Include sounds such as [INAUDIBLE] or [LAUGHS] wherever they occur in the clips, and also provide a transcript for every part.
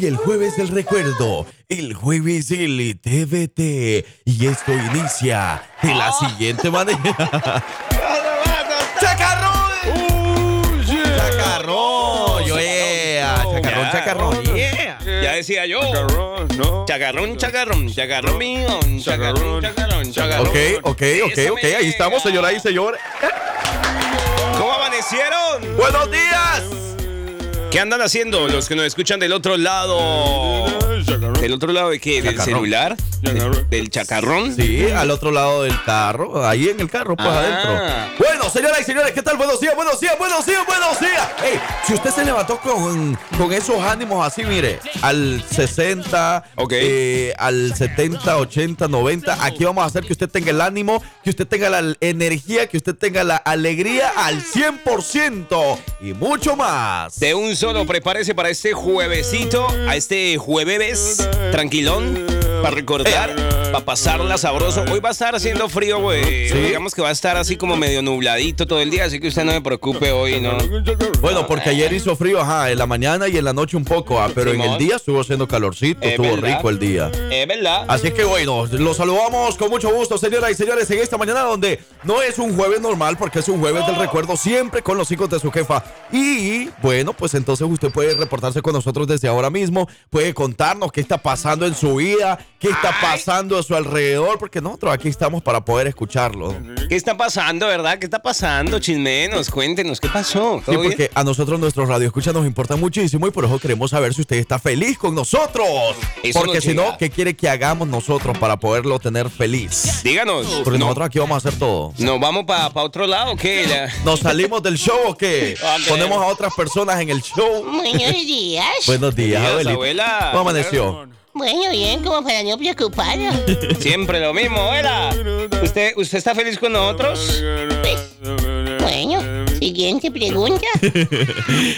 y el jueves del recuerdo, el jueves del TVT. Y esto inicia de la siguiente manera. [LAUGHS] ¡Chacarrón! ¡Chacarrón! Yo, yeah. Chacarrón, chacarrón, yeah. Ya decía yo. Chacarrón, chacarrón, chacarrón mío. Chacarrón, chacarrón, chacarrón. Ok, ok, ok, ok. Ahí estamos, señora y señor. ¿Cómo amanecieron? ¡Buenos días! ¿Qué andan haciendo los que nos escuchan del otro lado? ¿Del otro lado de qué? ¿Del Chacarrón. celular? ¿Del, del chacarrón? Sí, al otro lado del carro, ahí en el carro, pues Ah. adentro. Bueno, señoras y señores, ¿qué tal? Buenos días, buenos días, buenos días, buenos días. Ey, si usted se levantó con, con esos ánimos así, mire, al 60, Ok. eh, al 70, 80, 90, aquí vamos a hacer que usted tenga el ánimo, que usted tenga la energía, que usted tenga la alegría al 100% y mucho más. De un solo, prepárese para este juevesito, a este jueves tranquilón, para recordar, para pasarla sabroso. Hoy va a estar haciendo frío, güey. Sí. Digamos que va a estar así como medio nubladito todo el día, así que usted no me preocupe hoy, ¿no? Bueno, porque ayer hizo frío, ajá, en la mañana y en la noche un poco, ah, pero en el día estuvo haciendo calorcito, Es estuvo verdad. rico el día. Es verdad. Así que bueno, los saludamos con mucho gusto, señoras y señores, en esta mañana donde no es un jueves normal porque es un jueves del recuerdo siempre con los hijos de su jefa. Y bueno, pues entonces usted puede reportarse con nosotros desde ahora mismo, puede contarnos qué está pasando en su vida, qué está pasando a su alrededor, porque nosotros aquí estamos para poder escucharlo. ¿Qué está pasando, verdad? ¿Qué está pasando, chismenos? Cuéntenos, ¿qué pasó? Sí, porque a nosotros nuestros radioescuchas nos importa muchísimo y por eso queremos saber si usted está feliz con nosotros. Eso porque si no. ¿qué quiere que hagamos nosotros para poderlo tener feliz? Díganos. Porque no- nosotros aquí vamos a hacer todo. ¿Nos vamos para otro lado o qué? La- ¿Nos salimos del show o qué? [LAUGHS] ¿Ponemos a otras personas en el show? Buenos días. Buenos días, Días, abuelita. abuela. ¿Cómo amaneció? Bueno, bien, como para no preocuparnos. [LAUGHS] Siempre lo mismo, abuela. ¿Usted, ¿Usted está feliz con nosotros? Pues, siguiente pregunta. [LAUGHS]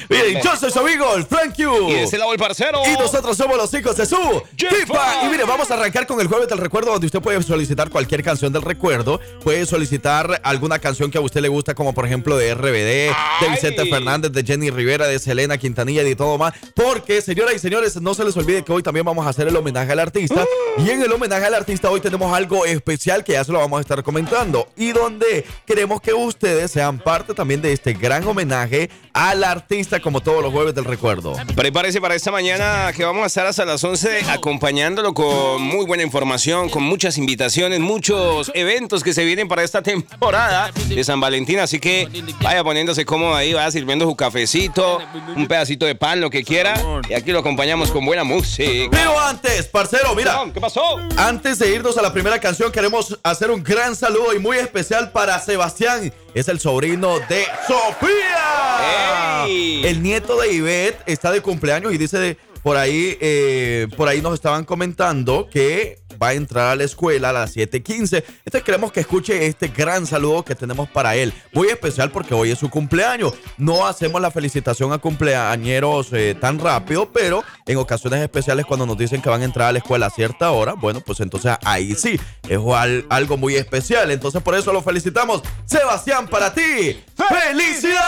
Miren, yo soy su amigo, el Thank You. Y ese lado el parcero. Y nosotros somos los hijos de su. Jefa. Y mire, vamos a arrancar con el jueves del recuerdo, donde usted puede solicitar cualquier canción del recuerdo. Puede solicitar alguna canción que a usted le gusta, como por ejemplo de RBD, de. Vicente Fernández, de Jenny Rivera, de Selena Quintanilla y de todo más. Porque, señoras y señores, no se les olvide que hoy también vamos a hacer el homenaje al artista. Y en el homenaje al artista hoy tenemos algo especial que ya se lo vamos a estar comentando. Y donde queremos que ustedes sean parte también de este gran homenaje al artista, como todos los jueves del recuerdo. Prepárese para esta mañana que vamos a estar hasta las 11 acompañándolo con muy buena información, con muchas invitaciones, muchos eventos que se vienen para esta temporada de San Valentín. Así que vaya poniéndose cómodo ahí, vaya sirviendo su cafecito, un pedacito de pan, lo que quiera. Y aquí lo acompañamos con buena música. Pero antes, parcero, mira. ¿Qué pasó? Antes de irnos a la primera canción, queremos hacer un gran saludo y muy especial para Sebastián. Es el sobrino de Sofía. ¡Ey! El nieto de Ivette está de cumpleaños y dice de- por ahí, eh, por ahí nos estaban comentando que va a entrar a la escuela a las 7:15. Entonces queremos que escuche este gran saludo que tenemos para él. Muy especial porque hoy es su cumpleaños. No hacemos la felicitación a cumpleañeros eh, tan rápido, pero en ocasiones especiales cuando nos dicen que van a entrar a la escuela a cierta hora, bueno, pues entonces ahí sí, es al- algo muy especial. Entonces por eso lo felicitamos. Sebastián, para ti, ¡felicidades!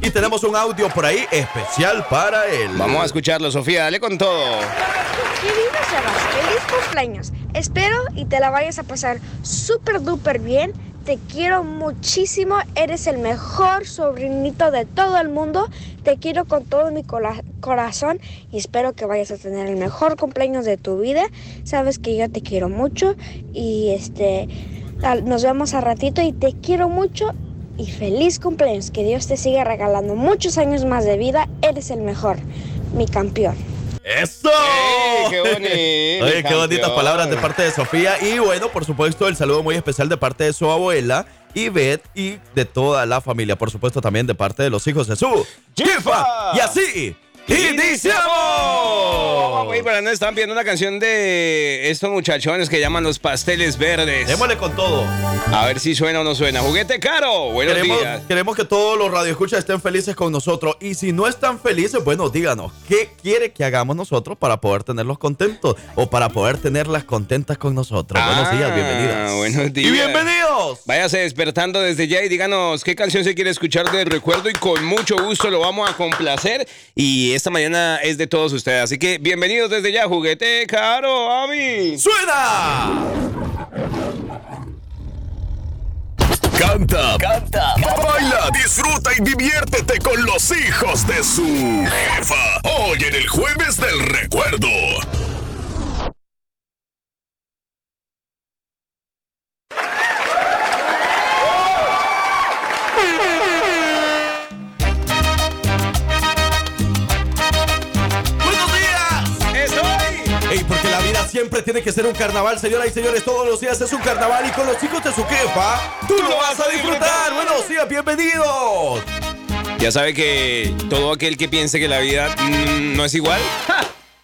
Y tenemos un audio por ahí especial para él. Vamos a escucharlo, Sofía, dale con todo. Querido Sebas, feliz cumpleaños. Espero y te la vayas a pasar súper duper bien. Te quiero muchísimo. Eres el mejor sobrinito de todo el mundo. Te quiero con todo mi corazón y espero que vayas a tener el mejor cumpleaños de tu vida. Sabes que yo te quiero mucho y este nos vemos a ratito y te quiero mucho y feliz cumpleaños. Que Dios te siga regalando muchos años más de vida. Eres el mejor, mi campeón. ¡Eso! ¡Ey, qué [LAUGHS] bonito, Oye, qué bonitas palabras de parte de Sofía. Y bueno, por supuesto, el saludo muy especial de parte de su abuela, Ivette, y de toda la familia. Por supuesto, también de parte de los hijos de su ¡Jefa! Y así, ¡iniciamos! Pero no están viendo una canción de estos muchachones que llaman los pasteles verdes. Démosle con todo. A ver si suena o no suena. Juguete caro. Buenos Queremos, días. queremos que todos los radioescuchas estén felices con nosotros. Y si no están felices, bueno, díganos, ¿qué quiere que hagamos nosotros para poder tenerlos contentos? O para poder tenerlas contentas con nosotros. buenos días, Ah, bienvenidas. buenos días. Y bienvenidos. Váyase despertando desde ya y díganos qué canción se quiere escuchar de recuerdo y con mucho gusto lo vamos a complacer. Y esta mañana es de todos ustedes. Así que bienvenidos desde ya, juguete caro, Ami. ¡Suena! Canta, canta, baila, disfruta y diviértete con los hijos de su jefa. Hoy en el jueves del recuerdo. Siempre tiene que ser un carnaval, señoras y señores. Todos los días es un carnaval y con los hijos de su jefa, tú lo vas a disfrutar. Buenos días, bienvenidos. Ya sabe que todo aquel que piense que la vida mm, no es igual,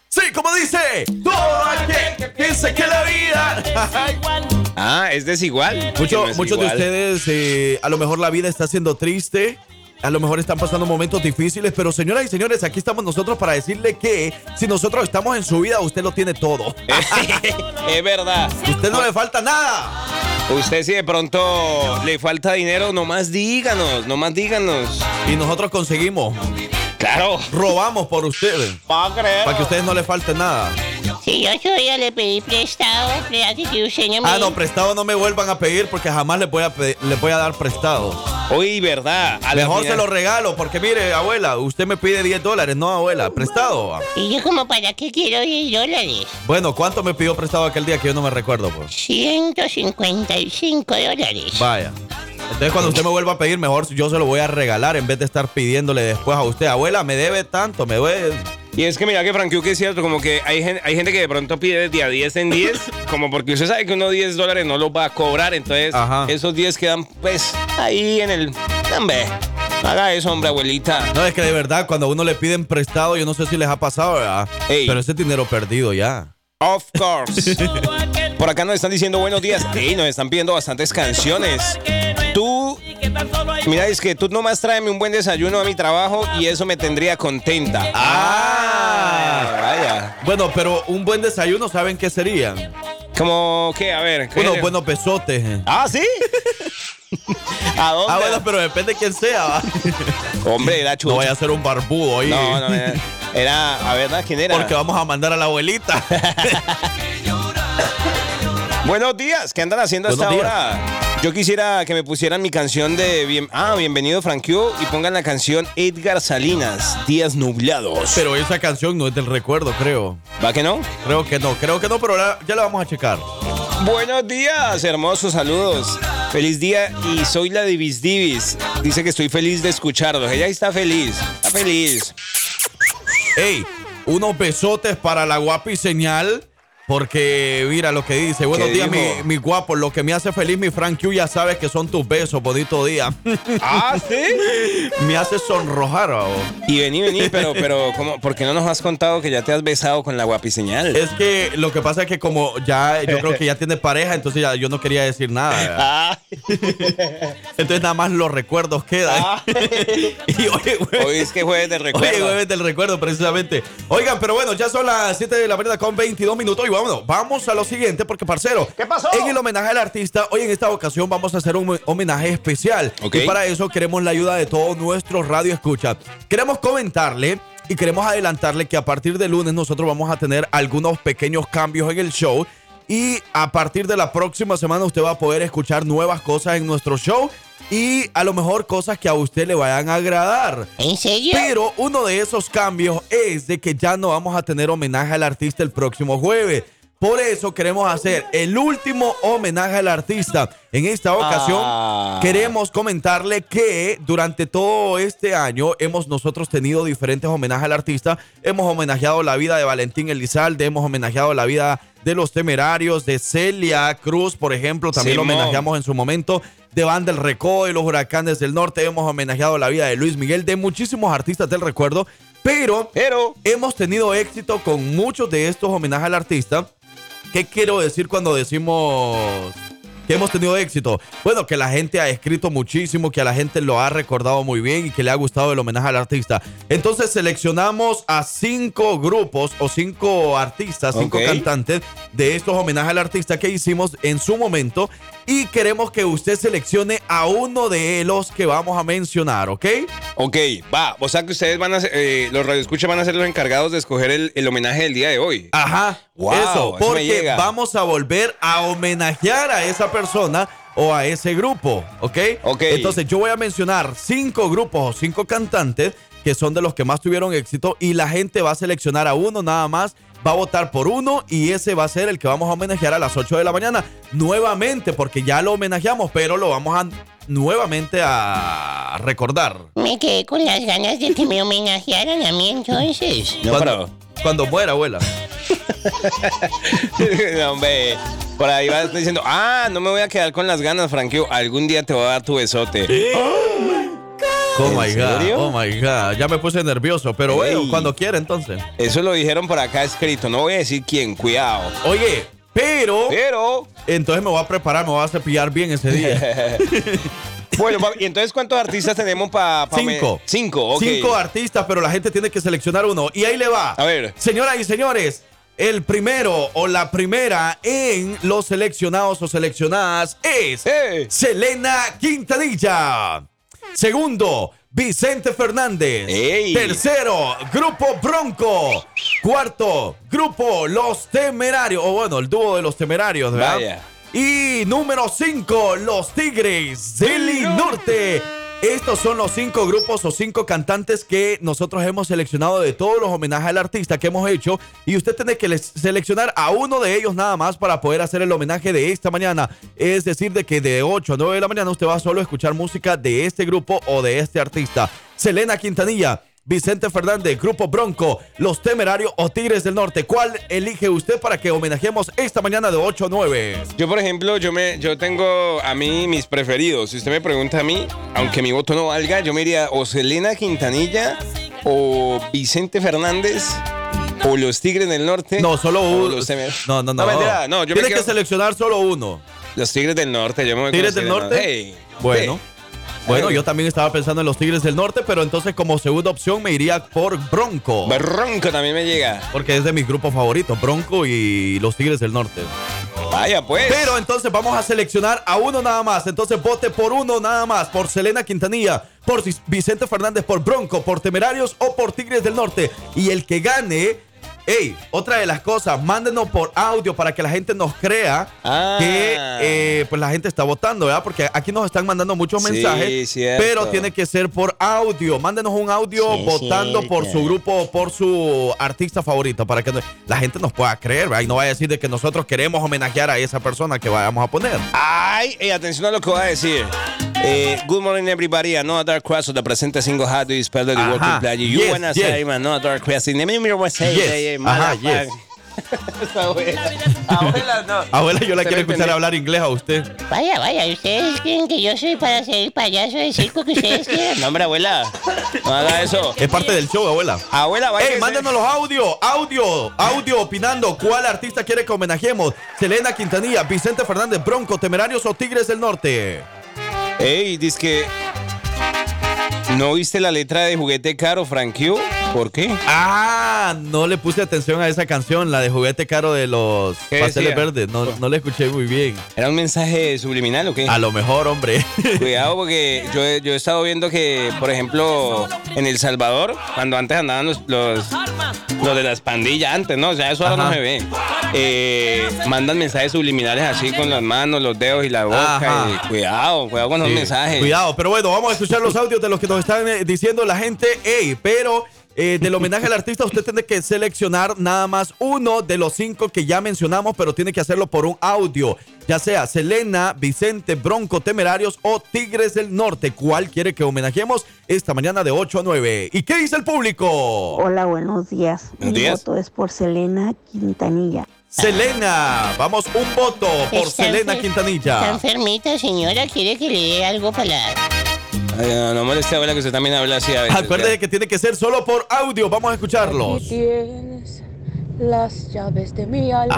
Sí, como dice, todo aquel que piense que la vida. [LAUGHS] ah, es desigual. Mucho- no es muchos de igual. ustedes, eh, a lo mejor la vida está siendo triste. A lo mejor están pasando momentos difíciles, pero señoras y señores, aquí estamos nosotros para decirle que si nosotros estamos en su vida, usted lo tiene todo. [LAUGHS] es verdad. Usted no le falta nada. Usted si de pronto le falta dinero, nomás díganos, nomás díganos. Y nosotros conseguimos, Claro. robamos por ustedes, creer. para que a ustedes no le falte nada. Si yo soy yo le pedí prestado, espérate que usted no me... Ah, no, prestado no me vuelvan a pedir porque jamás les voy a, les voy a dar prestado. Hoy, verdad. A Mejor final- se lo regalo porque mire, abuela, usted me pide 10 dólares, no, abuela, prestado. ¿Y yo como para qué quiero 10 dólares? Bueno, ¿cuánto me pidió prestado aquel día que yo no me recuerdo? Pues? 155 dólares. Vaya. Entonces cuando usted me vuelva a pedir, mejor yo se lo voy a regalar en vez de estar pidiéndole después a usted, abuela, me debe tanto, me debe... Y es que mira que Frank que es cierto, como que hay, gen- hay gente que de pronto pide de a 10 en 10, [LAUGHS] como porque usted sabe que uno 10 dólares no los va a cobrar, entonces Ajá. esos 10 quedan pues ahí en el... Hombre, haga eso, hombre, abuelita. No, es que de verdad, cuando a uno le piden prestado, yo no sé si les ha pasado, ¿verdad? Ey. Pero ese dinero perdido ya. Of course. Por acá nos están diciendo buenos días. Ey, nos están pidiendo bastantes canciones. Mira, es que tú nomás tráeme un buen desayuno a mi trabajo y eso me tendría contenta. Ah, vaya. Bueno, pero un buen desayuno, ¿saben qué serían? Como, ¿qué? A ver. ¿qué? Unos buenos besotes. eh. Ah, ¿sí? [LAUGHS] ¿A dónde? Ah, bueno, pero depende de quién sea, ¿va? [LAUGHS] Hombre, era chulo. No vaya a ser un barbudo ahí. No, no, era, era- a ver, ¿no? ¿quién era? Porque vamos a mandar a la abuelita. [LAUGHS] Buenos días, ¿qué andan haciendo hasta ahora? Yo quisiera que me pusieran mi canción de bien, ah, bienvenido Frank Q, y pongan la canción Edgar Salinas, Días Nublados. pero esa canción no es del recuerdo, creo. ¿Va que no? Creo que no, creo que no, pero ahora ya la vamos a checar. Buenos días, hermosos saludos. Feliz día y soy la Divis Divis. Dice que estoy feliz de escucharlos. Ella está feliz, está feliz. Ey, unos besotes para la guapi señal. Porque mira lo que dice. Buenos ¿Qué días, mi, guapo. Lo que me hace feliz, mi Frank Q, ya sabes que son tus besos. Bonito día. [LAUGHS] Ah, ¿sí? [LAUGHS] me hace sonrojar. babo. Y vení, vení, pero, pero, ¿cómo, ¿por qué no nos has contado que ya te has besado con la guapiseñal? Es que lo que pasa es que como ya, yo creo que ya tiene pareja, entonces ya yo no quería decir nada. [LAUGHS] Ah, Entonces nada más los recuerdos quedan. Ah. y hoy es que jueves de Oye, recuerdo. jueves del recuerdo, precisamente. Oigan, pero bueno, ya son las 7 de la mañana con 22 minutos. Vámonos, vamos a lo siguiente, porque, parcero, ¿Qué pasó? En el homenaje al artista, hoy en esta ocasión vamos a hacer un homenaje especial. Ok. Y para eso queremos la ayuda de todos nuestros radio escucha. Queremos comentarle y queremos adelantarle que a partir de lunes nosotros vamos a tener algunos pequeños cambios en el show. Y a partir de la próxima semana usted va a poder escuchar nuevas cosas en nuestro show y a lo mejor cosas que a usted le vayan a agradar. ¿En serio? Pero uno de esos cambios es de que ya no vamos a tener homenaje al artista el próximo jueves. Por eso queremos hacer el último homenaje al artista. En esta ocasión Ah. queremos comentarle que durante todo este año hemos nosotros tenido diferentes homenajes al artista. Hemos homenajeado la vida de Valentín Elizalde, hemos homenajeado la vida de los temerarios, de Celia Cruz, por ejemplo, también lo homenajeamos en su momento, de Van del Recodo y los Huracanes del Norte, hemos homenajeado la vida de Luis Miguel, de muchísimos artistas del recuerdo, pero Pero, hemos tenido éxito con muchos de estos homenajes al artista. ¿Qué quiero decir cuando decimos que hemos tenido éxito? Bueno, que la gente ha escrito muchísimo, que a la gente lo ha recordado muy bien y que le ha gustado el homenaje al artista. Entonces seleccionamos a cinco grupos o cinco artistas, cinco cantantes de estos homenajes al artista que hicimos en su momento. Y queremos que usted seleccione a uno de los que vamos a mencionar, ¿ok? Ok, va. O sea que ustedes van a ser, eh, los radioescuchas van a ser los encargados de escoger el, el homenaje del día de hoy. Ajá, Wow, eso, porque vamos a volver a homenajear a esa persona o a ese grupo, ¿ok? Ok. Entonces yo voy a mencionar cinco grupos o cinco cantantes que son de los que más tuvieron éxito y la gente va a seleccionar a uno nada más, va a votar por uno y ese va a ser el que vamos a homenajear a las 8 de la mañana nuevamente porque ya lo homenajeamos, pero lo vamos a nuevamente a recordar. Me quedé con las ganas de que me homenajearan a mí entonces. No, cuando, cuando muera, abuela. [LAUGHS] No, hombre, por ahí vas diciendo, ah, no me voy a quedar con las ganas, Frankie. Algún día te voy a dar tu besote. Oh ¿En my God, serio? oh my God. Ya me puse nervioso, pero bueno, cuando quiera entonces. Eso lo dijeron por acá escrito. No voy a decir quién, cuidado. Oye, pero Pero, entonces me voy a preparar, me voy a cepillar bien ese día. [LAUGHS] bueno, ¿y entonces cuántos artistas tenemos para Cinco. Cinco, ok. Cinco artistas, pero la gente tiene que seleccionar uno. Y ahí le va. A ver. Señoras y señores, el primero o la primera en los seleccionados o seleccionadas es ¡Eh! Selena Quintanilla. Segundo, Vicente Fernández. ¡Ey! Tercero, Grupo Bronco. Cuarto, Grupo Los Temerarios. O bueno, el dúo de los Temerarios, ¿verdad? Vaya. Y número 5, Los Tigres del Norte. Estos son los cinco grupos o cinco cantantes que nosotros hemos seleccionado de todos los homenajes al artista que hemos hecho. Y usted tiene que seleccionar a uno de ellos nada más para poder hacer el homenaje de esta mañana. Es decir, de que de 8 a 9 de la mañana usted va solo a escuchar música de este grupo o de este artista. Selena Quintanilla. Vicente Fernández, Grupo Bronco, Los Temerarios o Tigres del Norte. ¿Cuál elige usted para que homenajemos esta mañana de 8 a 9? Yo, por ejemplo, yo me, yo tengo a mí mis preferidos. Si usted me pregunta a mí, aunque mi voto no valga, yo me iría o Selena Quintanilla o Vicente Fernández o los Tigres del Norte. No, solo uno. No, no, no. No, mentira, no, yo me Tienes quedo- que seleccionar solo uno. Los Tigres del Norte, yo me voy ¿Tigres del Norte? Hey, Bueno. hey. Bueno, yo también estaba pensando en los Tigres del Norte, pero entonces como segunda opción me iría por Bronco. Bronco también me llega. Porque es de mis grupos favoritos, Bronco y los Tigres del Norte. Vaya, pues. Pero entonces vamos a seleccionar a uno nada más. Entonces vote por uno nada más. Por Selena Quintanilla, por Vicente Fernández, por Bronco, por Temerarios o por Tigres del Norte. Y el que gane... Ey, otra de las cosas, mándenos por audio para que la gente nos crea Ah. que eh, pues la gente está votando, ¿verdad? Porque aquí nos están mandando muchos Sí, mensajes, cierto. pero tiene que ser por audio. Mándenos un audio Sí, votando cierto. por su grupo o por su artista favorito para que no- la gente nos pueda creer, ¿verdad? Y no vaya a decir de que nosotros queremos homenajear a esa persona que vayamos a poner. Ay, eh, atención a lo que voy a decir. Eh, good morning, everybody. I know a dark cross of the present single how do you spell the Ajá. working player. You Yes, wanna yes. say, man, no a dark cross. In the name of say, Yes. Ajá, motherfucker. [LAUGHS] Esa abuela. Abuela, no. Abuela, yo la quiero me escuchar entendió. hablar inglés a usted. Vaya, vaya, ¿ustedes creen que yo soy para ser el payaso de circo que ustedes [LAUGHS] quieren? No, hombre, abuela. No haga eso. Es parte del show, abuela. Abuela, vaya. ¡Ey, mándenos los audio! ¡Audio! ¡Audio opinando! ¿Cuál artista quiere que homenajemos? Selena Quintanilla, Vicente Fernández, Bronco, Temerarios o Tigres del Norte. Ey, dice. ¿No viste la letra de Juguete Caro, Frankie? ¿Por qué? Ah, no le puse atención a esa canción, la de juguete caro de los ¿Qué pasteles decía? verdes. No, no la escuché muy bien. ¿Era un mensaje subliminal o qué? A lo mejor, hombre. [LAUGHS] Cuidado porque yo, he- yo he estado viendo que, por ejemplo, en El Salvador, cuando antes andaban los, los, los de las pandillas, antes, ¿no? O sea, eso ahora Ajá. no se ve. Eh, mandan mensajes subliminales así con las manos, los dedos y la boca. Y cuidado, cuidado con los Sí, mensajes. Cuidado, pero bueno, vamos a escuchar los audios de los que nos están eh, diciendo la gente. Ey, pero eh, del homenaje al artista, usted tiene que seleccionar nada más uno de los cinco que ya mencionamos, pero tiene que hacerlo por un audio. Ya sea Selena, Vicente, Bronco, Temerarios o Tigres del Norte. ¿Cuál quiere que homenajemos esta mañana de 8 a 9? ¿Y qué dice el público? Hola, buenos días. Buenos Mi días. voto es por Selena Quintanilla. Selena, vamos un voto por Está Selena enfer- Está Quintanilla. enfermita, señora, quiere que le dé algo para la... Ay, no, no moleste, abuela, que usted también habla así a veces. Acuérdese que tiene que ser solo por audio. Vamos a escucharlos. Aquí tienes las llaves de mi alma.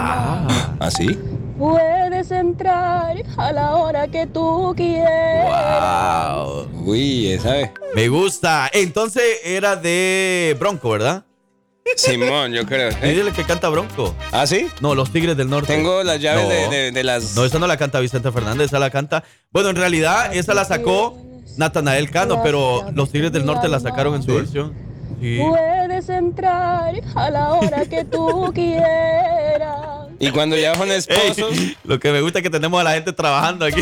Ah, ¿Ah, sí? Puedes entrar a la hora que tú quieras. wow. Uy, ¿sabe? Me gusta. Entonces era de Bronco, ¿verdad? Simón, yo creo. Es ¿Eh? el que canta Bronco. ¿Ah, sí? No, los Tigres del Norte. Tengo las llaves No. de, de- de las. No, esa no la canta Vicente Fernández, esa la canta. Bueno, en realidad, esa la sacó Natanael Cano, pero los Tigres del Norte la sacaron en su versión. Sí. Puedes entrar a la hora que tú [LAUGHS] quieras. Y cuando ya son Ey, esposos. lo que me gusta es que tenemos a la gente trabajando aquí.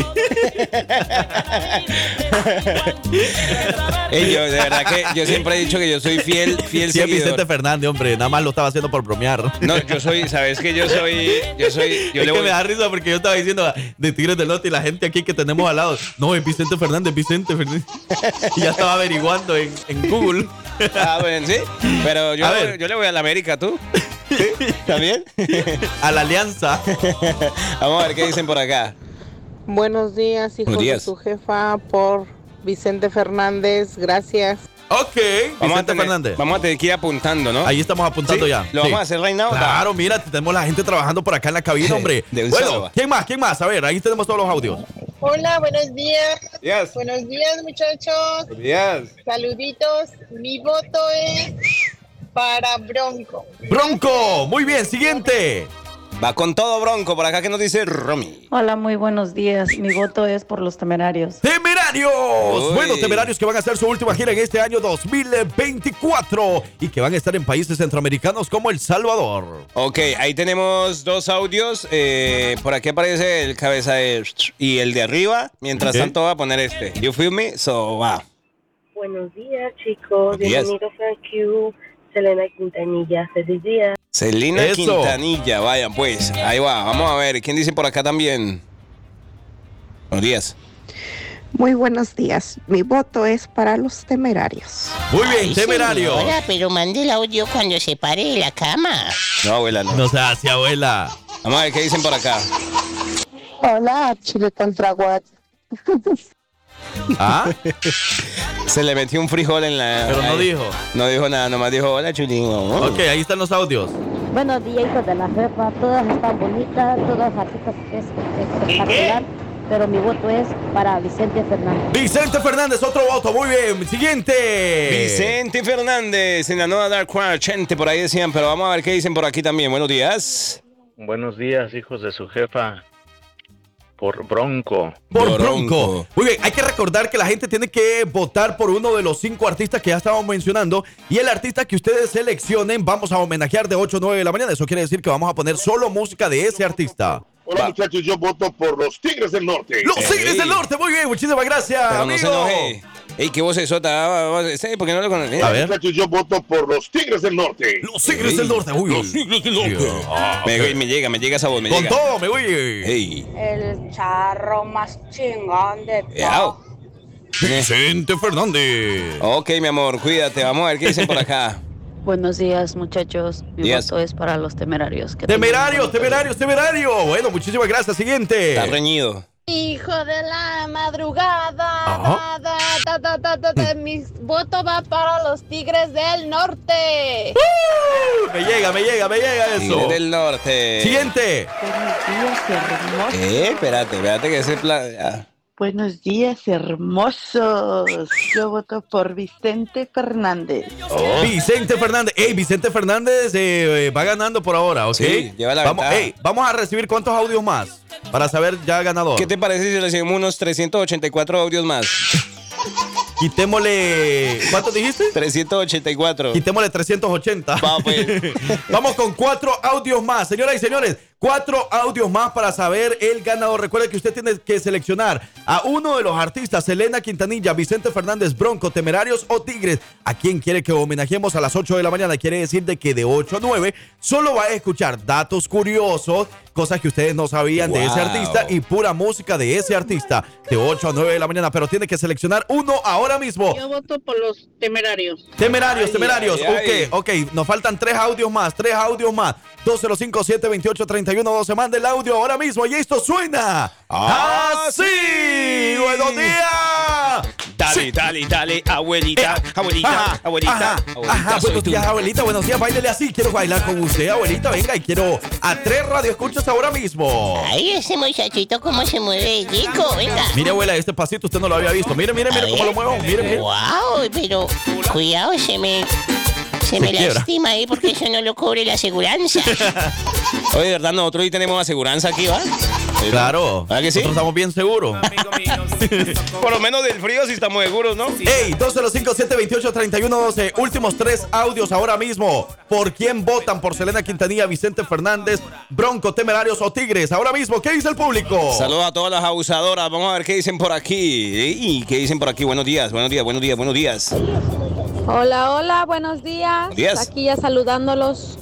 Ey, yo, de verdad que yo siempre he dicho que yo soy fiel, fiel Sí, es seguidor. Vicente Fernández, hombre. Nada más lo estaba haciendo por bromear. No, yo soy, ¿sabes que Yo soy, yo soy, yo es le que voy- me da risa porque yo estaba diciendo de Tigres del Norte y la gente aquí que tenemos al lado. No, es Vicente Fernández, Vicente Fernández. Y ya estaba averiguando en, en Google. Ah, bueno, sí. Pero yo, A ver. yo le voy a la América, ¿tú? ¿Sí? ¿También? A la alianza. Vamos a ver qué dicen por acá. Buenos días, hijos Buenos días. de su jefa, por Vicente Fernández. Gracias. Ok, Vamos a, Vicente tener, Fernández. vamos a tener que ir apuntando, ¿no? Ahí estamos apuntando ¿Sí? ya. ¿Lo Sí. vamos a hacer right now? Claro, mira, tenemos la gente trabajando por acá en la cabina, hombre. [LAUGHS] De un bueno, solo. ¿quién más? ¿Quién más? A ver, ahí tenemos todos los audios. Hola, buenos días. Yes. Buenos días, muchachos. Yes. Saluditos. Mi voto es para Bronco. Bronco, muy bien, siguiente. Va con todo bronco por acá que nos dice Romy. Hola, muy buenos días. Mi voto es por los temerarios. Temerarios. Uy. Bueno, temerarios que van a hacer su última gira en este año 2024 y que van a estar en países centroamericanos como El Salvador. Ok, ahí tenemos dos audios. eh, por aquí aparece el cabeza de y el de arriba. Mientras tanto va a poner este. You feel me? So, wow. Buenos días, chicos. Bienvenidos a Q. Selena Quintanilla. Feliz día. Celina Eso. Quintanilla, vayan pues. Ahí va, vamos a ver. ¿Quién dice por acá también? Buenos días. Muy buenos días. Mi voto es para los temerarios. Muy bien, Ay, señora, pero mande el audio cuando se pare de la cama. No, abuela, no. No se hace, abuela. Vamos a ver qué dicen por acá. Hola, Chile contra Guat. [LAUGHS] ¿Ah? [LAUGHS] Se le metió un frijol en la. Pero no ahí. dijo. No dijo nada, nomás dijo hola, chulín. Oh. Ok, ahí están los audios. Buenos días, hijos de la jefa. Todas están bonitas, todas artistas es espectacular. Pero mi voto es para Vicente Fernández. Vicente Fernández, otro voto. Muy bien. Siguiente. Vicente Fernández en la nueva Dark Corner 80, por ahí decían, pero vamos a ver qué dicen por aquí también. Buenos días. Buenos días, hijos de su jefa. Por Bronco. Por Bronco. Bronco. Muy bien, hay que recordar que la gente tiene que votar por uno de los cinco artistas que ya estábamos mencionando. Y el artista que ustedes seleccionen, vamos a homenajear de 8 a 9 de la mañana. Eso quiere decir que vamos a poner solo música de ese artista. Hola Va. muchachos, yo voto por los Tigres del Norte. Los Ey. Tigres del Norte, muy bien, muchísimas gracias, Pero no amigo. se enoje. Ey, qué voz es sota. ¿Por qué no lo conoces? A ver. Muchachos, yo voto por los Tigres del Norte. Los Tigres del Norte, uy. Los Tigres del Norte. Me, me llega, me llega esa voz, me Con llega. todo, me voy. Ey, El charro más chingón de yao. Vicente Fernández. Ok, mi amor, cuídate. Vamos a ver qué dicen por acá. Buenos días, muchachos. Mi Días. voto es para los temerarios. Que Temerarios, temerarios, temerarios. Bueno, muchísimas gracias. Siguiente. Está reñido. Hijo de la madrugada, da, da, da, da, da, da, mi voto va para los Tigres del Norte. Me llega, me llega, me llega eso. Tigres del Norte. Siguiente. Eh, espérate, espérate que ese plan. Buenos días, hermosos. Yo voto por Vicente Fernández. Vicente Fernández. Ey, Vicente Fernández eh, eh, va ganando por ahora, ¿ok? Sí, lleva la vamos, ey, vamos a recibir cuántos audios más para saber ya ganador. ¿Qué te parece si le hacemos unos 384 audios más? Quitémosle. ¿Cuánto dijiste? 384. Quitémosle 380. Va, pues. [LAUGHS] Vamos con cuatro audios más. Señoras y señores, cuatro audios más para saber el ganador. Recuerde que usted tiene que seleccionar a uno de los artistas, Selena Quintanilla, Vicente Fernández, Bronco, Temerarios o Tigres. ¿A quién quiere que homenajemos a las 8 de la mañana? Quiere decir de que de 8 a 9 solo va a escuchar datos curiosos, cosas que ustedes no sabían de ese artista y pura música de ese artista de 8 a 9 de la mañana. Pero tiene que seleccionar uno ahora mismo. Yo voto por los temerarios. Temerarios, Ay, temerarios. ay, ay. Ok, ok. Nos faltan tres audios más, tres audios más. 205-728-3112. Mande el audio ahora mismo y esto suena así. ¡Buenos días! Dale, Sí. dale, dale, abuelita, abuelita, Ajá, abuelita, ajá, abuelita, ajá, buenos tú. días, abuelita, buenos días, bailele así. Quiero bailar con usted, abuelita, venga, y quiero a tres radioescuchas ahora mismo. Ay, ese muchachito cómo se mueve rico, venga. Mire, abuela, este pasito usted no lo había visto. Mire, mire, mire A cómo lo muevo. Mire, mire. Wow, pero cuidado, se me Se me lastima ahí porque eso no lo cubre la aseguranza. [LAUGHS] Oye, de verdad, nosotros hoy tenemos aseguranza aquí, ¿va? Claro. ¿Verdad que sí? Nosotros estamos bien seguros. [LAUGHS] Por lo menos del frío sí estamos seguros, ¿no? Ey, 205-728-3112. Últimos tres audios ahora mismo. ¿Por quién votan? ¿Por Selena Quintanilla, Vicente Fernández, Bronco, Temerarios o Tigres? Ahora mismo, ¿qué dice el público? Saludos a todas las abusadoras. Vamos a ver qué dicen por aquí. Ey, ¿Qué dicen por aquí? Buenos días, buenos días, buenos días, buenos días. Hola, hola, buenos días. Buenos días. Aquí ya saludándolos.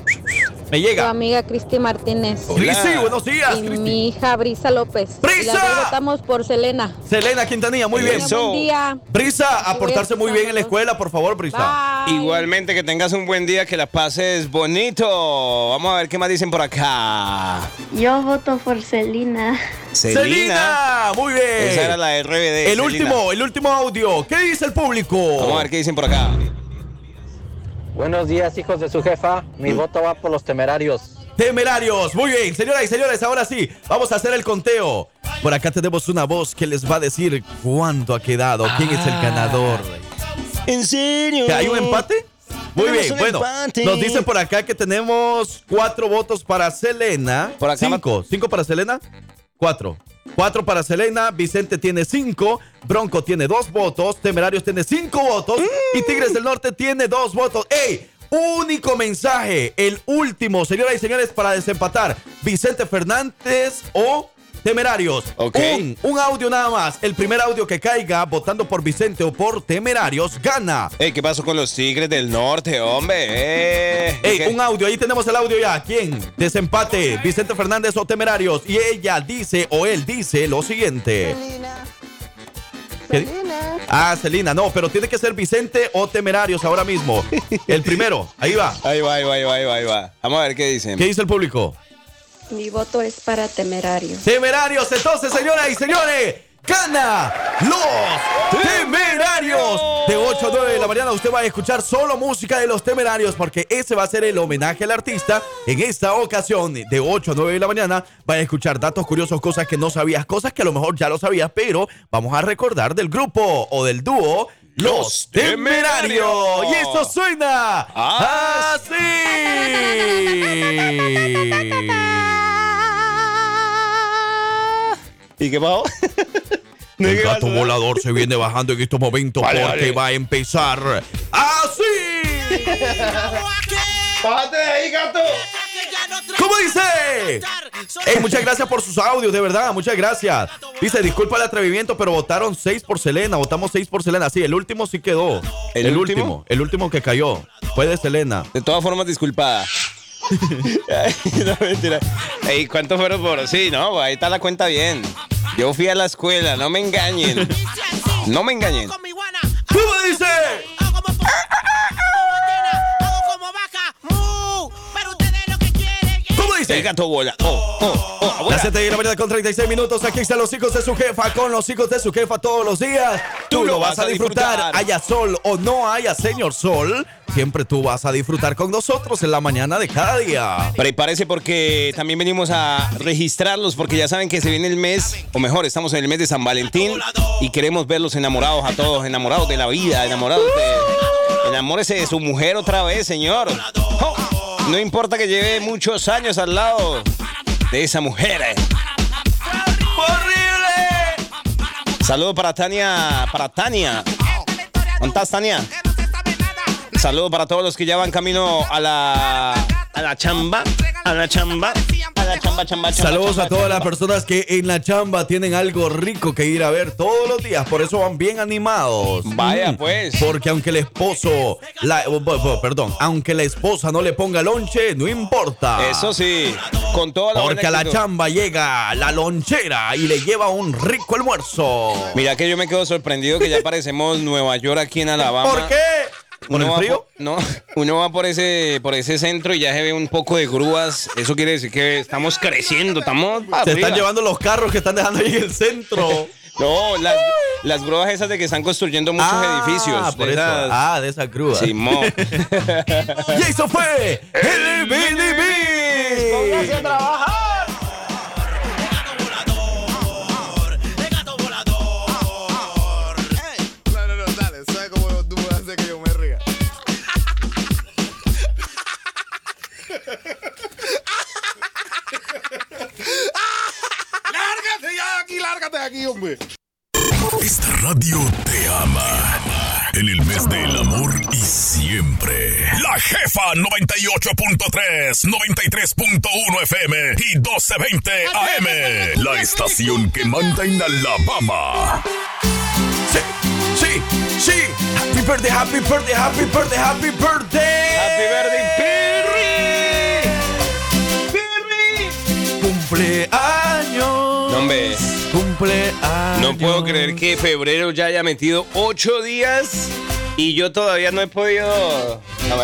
Me Tu llega. amiga Cristi Martínez. Cristi, buenos días. Y mi hija Brisa López. ¡Brisa! Y votamos por Selena. Selena Quintanilla, muy bien. Buen día. Brisa, a portarse muy bien en la escuela, por favor, Brisa. Igualmente que tengas un buen día, que la pases bonito. Vamos a ver qué más dicen por acá. Yo voto por Celina. Celina, muy bien. Esa era la RBD. El último, el último audio. ¿Qué dice el público? Vamos a ver qué dicen por acá. Buenos días, hijos de su jefa. Mi voto va por los temerarios. Temerarios, muy bien, señoras y señores, ahora sí, vamos a hacer el conteo. Por acá tenemos una voz que les va a decir cuánto ha quedado, quién es el ganador. ¿En serio? ¿Que ¿Hay un empate? Muy Tenemos bien, bueno, empate. nos dicen por acá que tenemos cuatro votos para Selena. Por acá cinco, cinco para Selena, cuatro. Cuatro para Selena, Vicente tiene cinco, Bronco tiene dos votos, Temerarios tiene cinco votos y Tigres del Norte tiene dos votos. ¡Ey! Único mensaje, el último, señoras y señores, para desempatar. Vicente Fernández o Temerarios. Ok. Un, un audio nada más. El primer audio que caiga votando por Vicente o por Temerarios gana. Ey, ¿qué pasó con los Tigres del Norte, hombre? Eh, Ey, un audio, ahí tenemos el audio ya. ¿Quién? Desempate, Vicente Fernández o Temerarios. Y ella dice o él dice lo siguiente. ¿Qué di- Ah, Celina, no, pero tiene que ser Vicente o Temerarios ahora mismo. El primero, ahí va. Ahí va, ahí va, ahí va, ahí va, ahí va. Vamos a ver qué dicen. ¿Qué dice el público? Mi voto es para Temerarios. Temerarios, entonces, señoras y señores, gana los Temerarios. De 8 a 9 de la mañana usted va a escuchar solo música de los Temerarios porque ese va a ser el homenaje al artista. En esta ocasión, de 8 a 9 de la mañana, va a escuchar datos curiosos, cosas que no sabías, cosas que a lo mejor ya lo sabías, pero vamos a recordar del grupo o del dúo. Los Temerarios. Y esto suena así. ¿Y qué pasó? [LAUGHS] El gato volador se viene bajando en estos momentos Vale, porque vale. va a empezar así. ¡Bájate de ahí, gato! ¿Cómo dice? Ey, muchas gracias por sus audios, de verdad, muchas gracias. Dice, disculpa el atrevimiento, pero votaron seis por Selena, votamos seis por Selena. Sí, el último sí quedó. ¿El El, último? último? el último que cayó. Fue de Selena. De todas formas, disculpada. [LAUGHS] No, mentira. Ey, ¿cuántos fueron por? Sí, no, ahí está la cuenta bien. Yo fui a la escuela, no me engañen. No me engañen. Dice? El gato bola. Oh, oh, oh, abuela. Las 7 de la mañana con 36 minutos. Aquí están los hijos de su jefa con los hijos de su jefa todos los días. Tú, lo vas a disfrutar. Haya sol o no haya señor sol. Siempre tú vas a disfrutar con nosotros en la mañana de cada día. Prepárese porque también venimos a registrarlos porque ya saben que se viene el mes, o mejor, estamos en el mes de San Valentín y queremos verlos enamorados a todos, enamorados de la vida, enamorados de... Enamórese de su mujer otra vez, señor. Oh, no importa que lleve muchos años al lado de esa mujer. eh. Saludos para Tania, para Tania. ¿Dónde estás, Tania? Saludos para todos los que ya van camino a la a la chamba, a la chamba, chamba, chamba, chamba. Saludos a todas las personas que en la chamba tienen algo rico que ir a ver todos los días. Por eso van bien animados. Vaya, Mm. pues. Porque aunque el esposo, la, oh, perdón, aunque la esposa no le ponga lonche, no importa. Eso sí, con toda la Porque a la chamba llega la lonchera y le lleva un rico almuerzo. Mira que yo me quedo sorprendido que ya parecemos Nueva York aquí en Alabama. ¿Por qué? ¿Por Uno el va por- no, [LAUGHS] uno va por ese, por ese centro y ya se ve un poco de grúas. Eso quiere decir que estamos creciendo, estamos Se están llevando los carros que están dejando ahí en el centro. [LAUGHS] No, las, las grúas esas de que están construyendo muchos Ah, edificios. por de esas- Ah, de esa cruz. Simón. y eso fue [LAUGHS] el BDB. a trabajar! 98.3, 93.1 FM y 1220 AM. La estación que manda en Alabama. Sí, sí, sí. Happy birthday, happy birthday, happy birthday, happy birthday. Happy birthday, Cumpleaños. No, hombre. Cumpleaños. No puedo creer que febrero ya haya metido ocho días y yo todavía no he podido. No,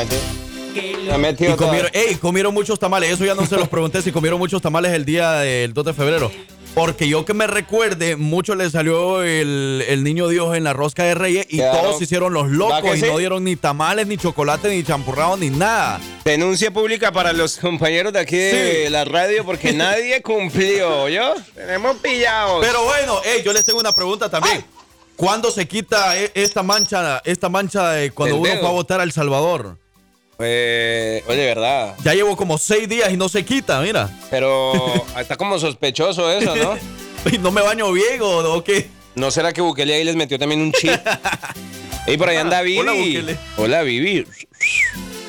Y comieron, ey, comieron muchos tamales. Eso ya no se los pregunté si comieron muchos tamales el día del 2 de febrero. Porque yo que me recuerde, mucho le salió el, el niño Dios en la rosca de Reyes y Claro. todos se hicieron los ¿Va locos y sí? no dieron ni tamales, ni chocolate, ni champurrado, ni nada. Denuncia pública para los compañeros de aquí de la radio porque [LAUGHS] nadie cumplió, ¿yo? Tenemos pillados. Pero bueno, ey, yo les tengo una pregunta también. ¿Cuándo se quita e- esta mancha, esta mancha de cuando uno dedo. fue a votar a El Salvador? Eh, oye, ¿verdad? Ya llevo como seis días y no se quita, mira. Pero [LAUGHS] está como sospechoso eso, ¿no? [LAUGHS] No me baño bien o, o qué. ¿No será que Bukele ahí les metió también un chip? [LAUGHS] Y por ahí anda Vivi. Hola, Bukele. Hola, Vivi.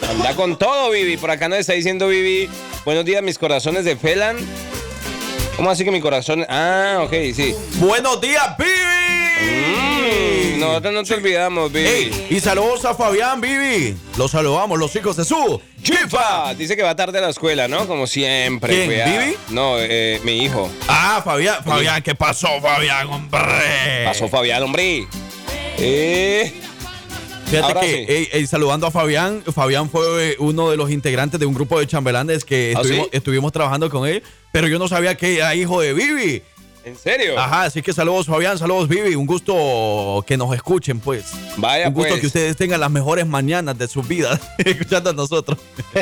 Anda con todo, Vivi. Por acá nos está diciendo Vivi. Buenos días, mis corazones de Felan. ¿Cómo así que mi corazón? Ah, ok, sí. Buenos días, Vivi. Mm, nosotros no te olvidamos, Vivi. Y saludos a Fabián, Vivi. Los saludamos, los hijos de su Chifa. Dice que va tarde a la escuela, ¿no? Como siempre. ¿Quién, cuidado. Vivi? No, eh, mi hijo. Ah, Fabián, Fabián, ¿qué pasó, Fabián, hombre? Pasó Fabián, hombre. Eh. Fíjate Ahora que, sí. ey, ey, saludando a Fabián, Fabián fue eh, uno de los integrantes de un grupo de chambelanes que ¿Ah, estuvimos, sí? estuvimos trabajando con él, pero yo no sabía que era hijo de Vivi. ¿En serio? Ajá, así que saludos Fabián, saludos Vivi, un gusto que nos escuchen pues. Vaya, un gusto pues. que ustedes tengan las mejores mañanas de sus vidas [LAUGHS] escuchando a nosotros. [LAUGHS]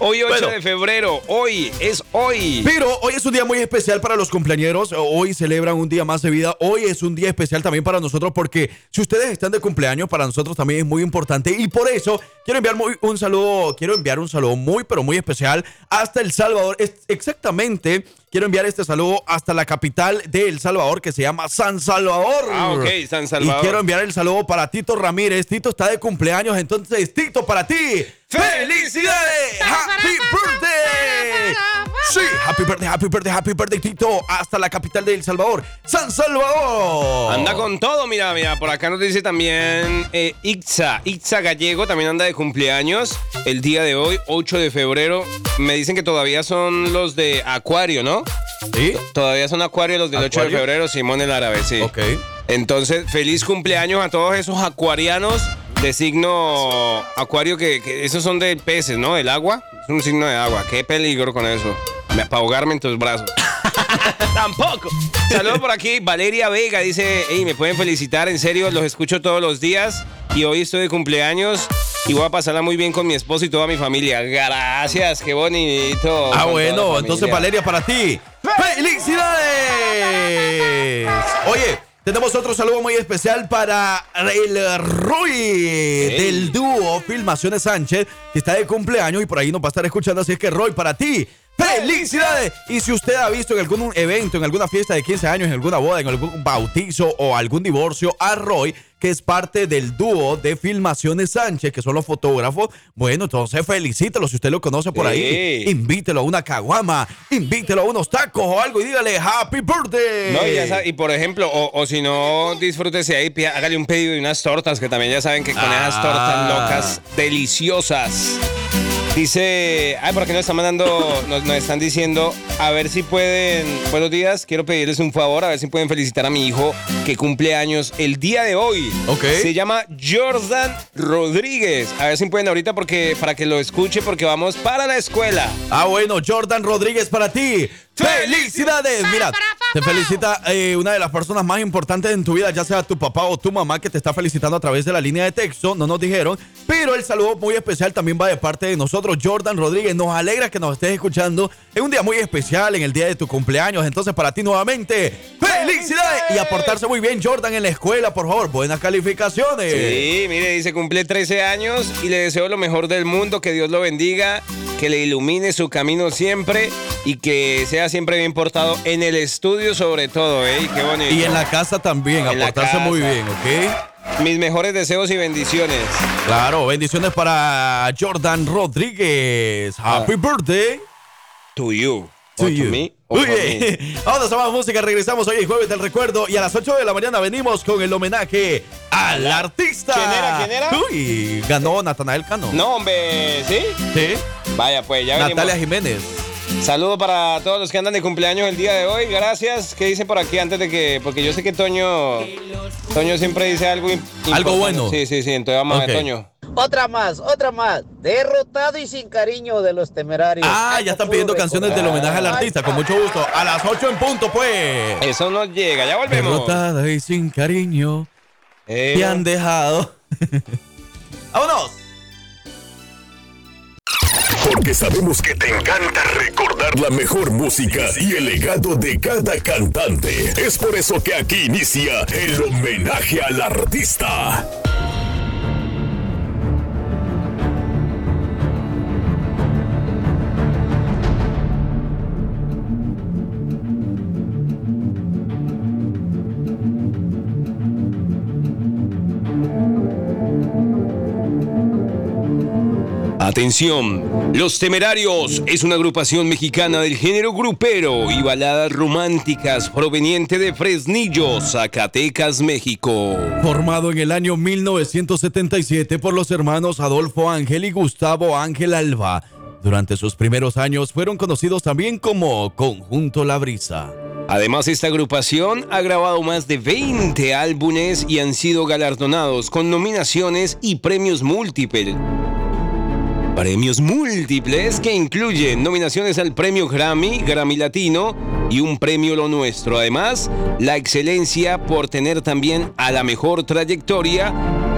Hoy 8 Bueno. de febrero. Hoy es hoy. Pero hoy es un día muy especial para los cumpleañeros. Hoy celebran un día más de vida. Hoy es un día especial también para nosotros porque si ustedes están de cumpleaños, para nosotros también es muy importante. Y por eso quiero enviar muy- un saludo, quiero enviar un saludo muy, pero muy especial hasta El Salvador. Es- exactamente, quiero enviar este saludo hasta la capital de El Salvador que se llama San Salvador. Ah, ok, San Salvador. Y quiero enviar el saludo para Tito Ramírez. Tito está de cumpleaños, entonces Tito para ti. ¡Felicidades! ¡Happy birthday! Sí, happy birthday, happy birthday, happy birthday, Tito. Hasta la capital de El Salvador, San Salvador. Anda con todo, mira, mira, por acá nos dice también eh, Itza, Itza Gallego también anda de cumpleaños el día de hoy, 8 de febrero. Me dicen que todavía son los de Acuario, ¿no? Sí. Todavía son Acuario los del 8 de ¿Acuario? febrero, Simón el árabe, sí. Ok. Entonces, feliz cumpleaños a todos esos acuarianos de signo acuario que, que esos son de peces, ¿no? Del agua. Un signo de agua. Qué peligro con eso. Me, para ahogarme en tus brazos. [LAUGHS] Tampoco. Saludos por aquí. Valeria Vega dice, hey, me pueden felicitar, en serio, los escucho todos los días y hoy estoy de cumpleaños y voy a pasarla muy bien con mi esposo y toda mi familia. Gracias, qué bonito. Ah, bueno, entonces. Valeria para ti. ¡Felicidades! Oye, tenemos otro saludo muy especial para el Roy del dúo Filmaciones Sánchez, que está de cumpleaños y por ahí nos va a estar escuchando. Así es que, Roy, para ti. ¡Felicidades! Y si usted ha visto en algún evento, en alguna fiesta de 15 años, en alguna boda, en algún bautizo o algún divorcio, a Roy, que es parte del dúo de Filmaciones Sánchez, que son los fotógrafos, bueno, entonces felicítelo si usted lo conoce por ahí. Sí. Invítelo a una caguama, invítelo a unos tacos o algo y dígale Happy Birthday. No, y, ya sabe- y por ejemplo, o, o si no, disfrútese ahí, hágale un pedido de unas tortas, que también ya saben que con esas Ah. tortas locas, deliciosas. Dice, ay, por aquí nos están mandando, nos, nos están diciendo, a ver si pueden, buenos días, quiero pedirles un favor, a ver si pueden felicitar a mi hijo que cumple años el día de hoy. Ok. Se llama Jordan Rodríguez. A ver si pueden ahorita porque, para que lo escuche porque vamos para la escuela. Ah, bueno, Jordan Rodríguez para ti. ¡Felicidades! Mira, te felicita eh, una de las personas más importantes en tu vida, ya sea tu papá o tu mamá, que te está felicitando a través de la línea de texto. No nos dijeron, pero el saludo muy especial también va de parte de nosotros, Jordan Rodríguez. Nos alegra que nos estés escuchando en un día muy especial, en el día de tu cumpleaños. Entonces, para ti nuevamente, ¡felicidades! Y aportarse muy bien, Jordan, en la escuela, por favor. Buenas calificaciones. Sí, mire, dice cumple 13 años y le deseo lo mejor del mundo, que Dios lo bendiga, que le ilumine su camino siempre y que sea siempre bien portado en el estudio sobre todo, ¿eh? Qué bonito. Y en la casa también, En aportarse muy bien, ¿ok? Mis mejores deseos y bendiciones. Claro, bendiciones para Jordan Rodríguez. Happy birthday. To you. To Or to you. me, or Muy for bien. [LAUGHS] Vamos a más música. Regresamos hoy el jueves del recuerdo. Y a las 8 de la mañana venimos con el homenaje al artista. ¿Quién era? ¿Quién era? Uy, ganó Natanael Cano. No, hombre, ¿sí? Sí. Vaya, pues ya venimos. Natalia Jiménez. Saludo para todos los que andan de cumpleaños el día de hoy. Gracias. ¿Qué dicen por aquí antes de que.? Porque yo sé que Toño. Toño siempre dice algo. Algo bueno. Sí, sí, sí. Entonces vamos a ver, Toño. Otra más, otra más. Derrotado y sin cariño de los temerarios. Ah, ya están pidiendo canciones del homenaje al artista. Con mucho gusto. A las 8 en punto, pues. Eso no llega. Ya volvemos. Derrotada y sin cariño. Eh, Te han dejado. [LAUGHS] ¡Vámonos! Porque sabemos que te encanta recordar la mejor música y el legado de cada cantante. Es por eso que aquí inicia el homenaje al artista. Atención, Los Temerarios es una agrupación mexicana del género grupero y baladas románticas proveniente de Fresnillo, Zacatecas, México. Formado en el año 1977 por los hermanos Adolfo Ángel y Gustavo Ángel Alba. Durante sus primeros años fueron conocidos también como Conjunto La Brisa. Además, esta agrupación ha grabado más de 20 álbumes y han sido galardonados con nominaciones y premios múltiples. Premios múltiples que incluyen nominaciones al premio Grammy, Grammy Latino y un premio Lo Nuestro. Además, la excelencia por tener también a la mejor trayectoria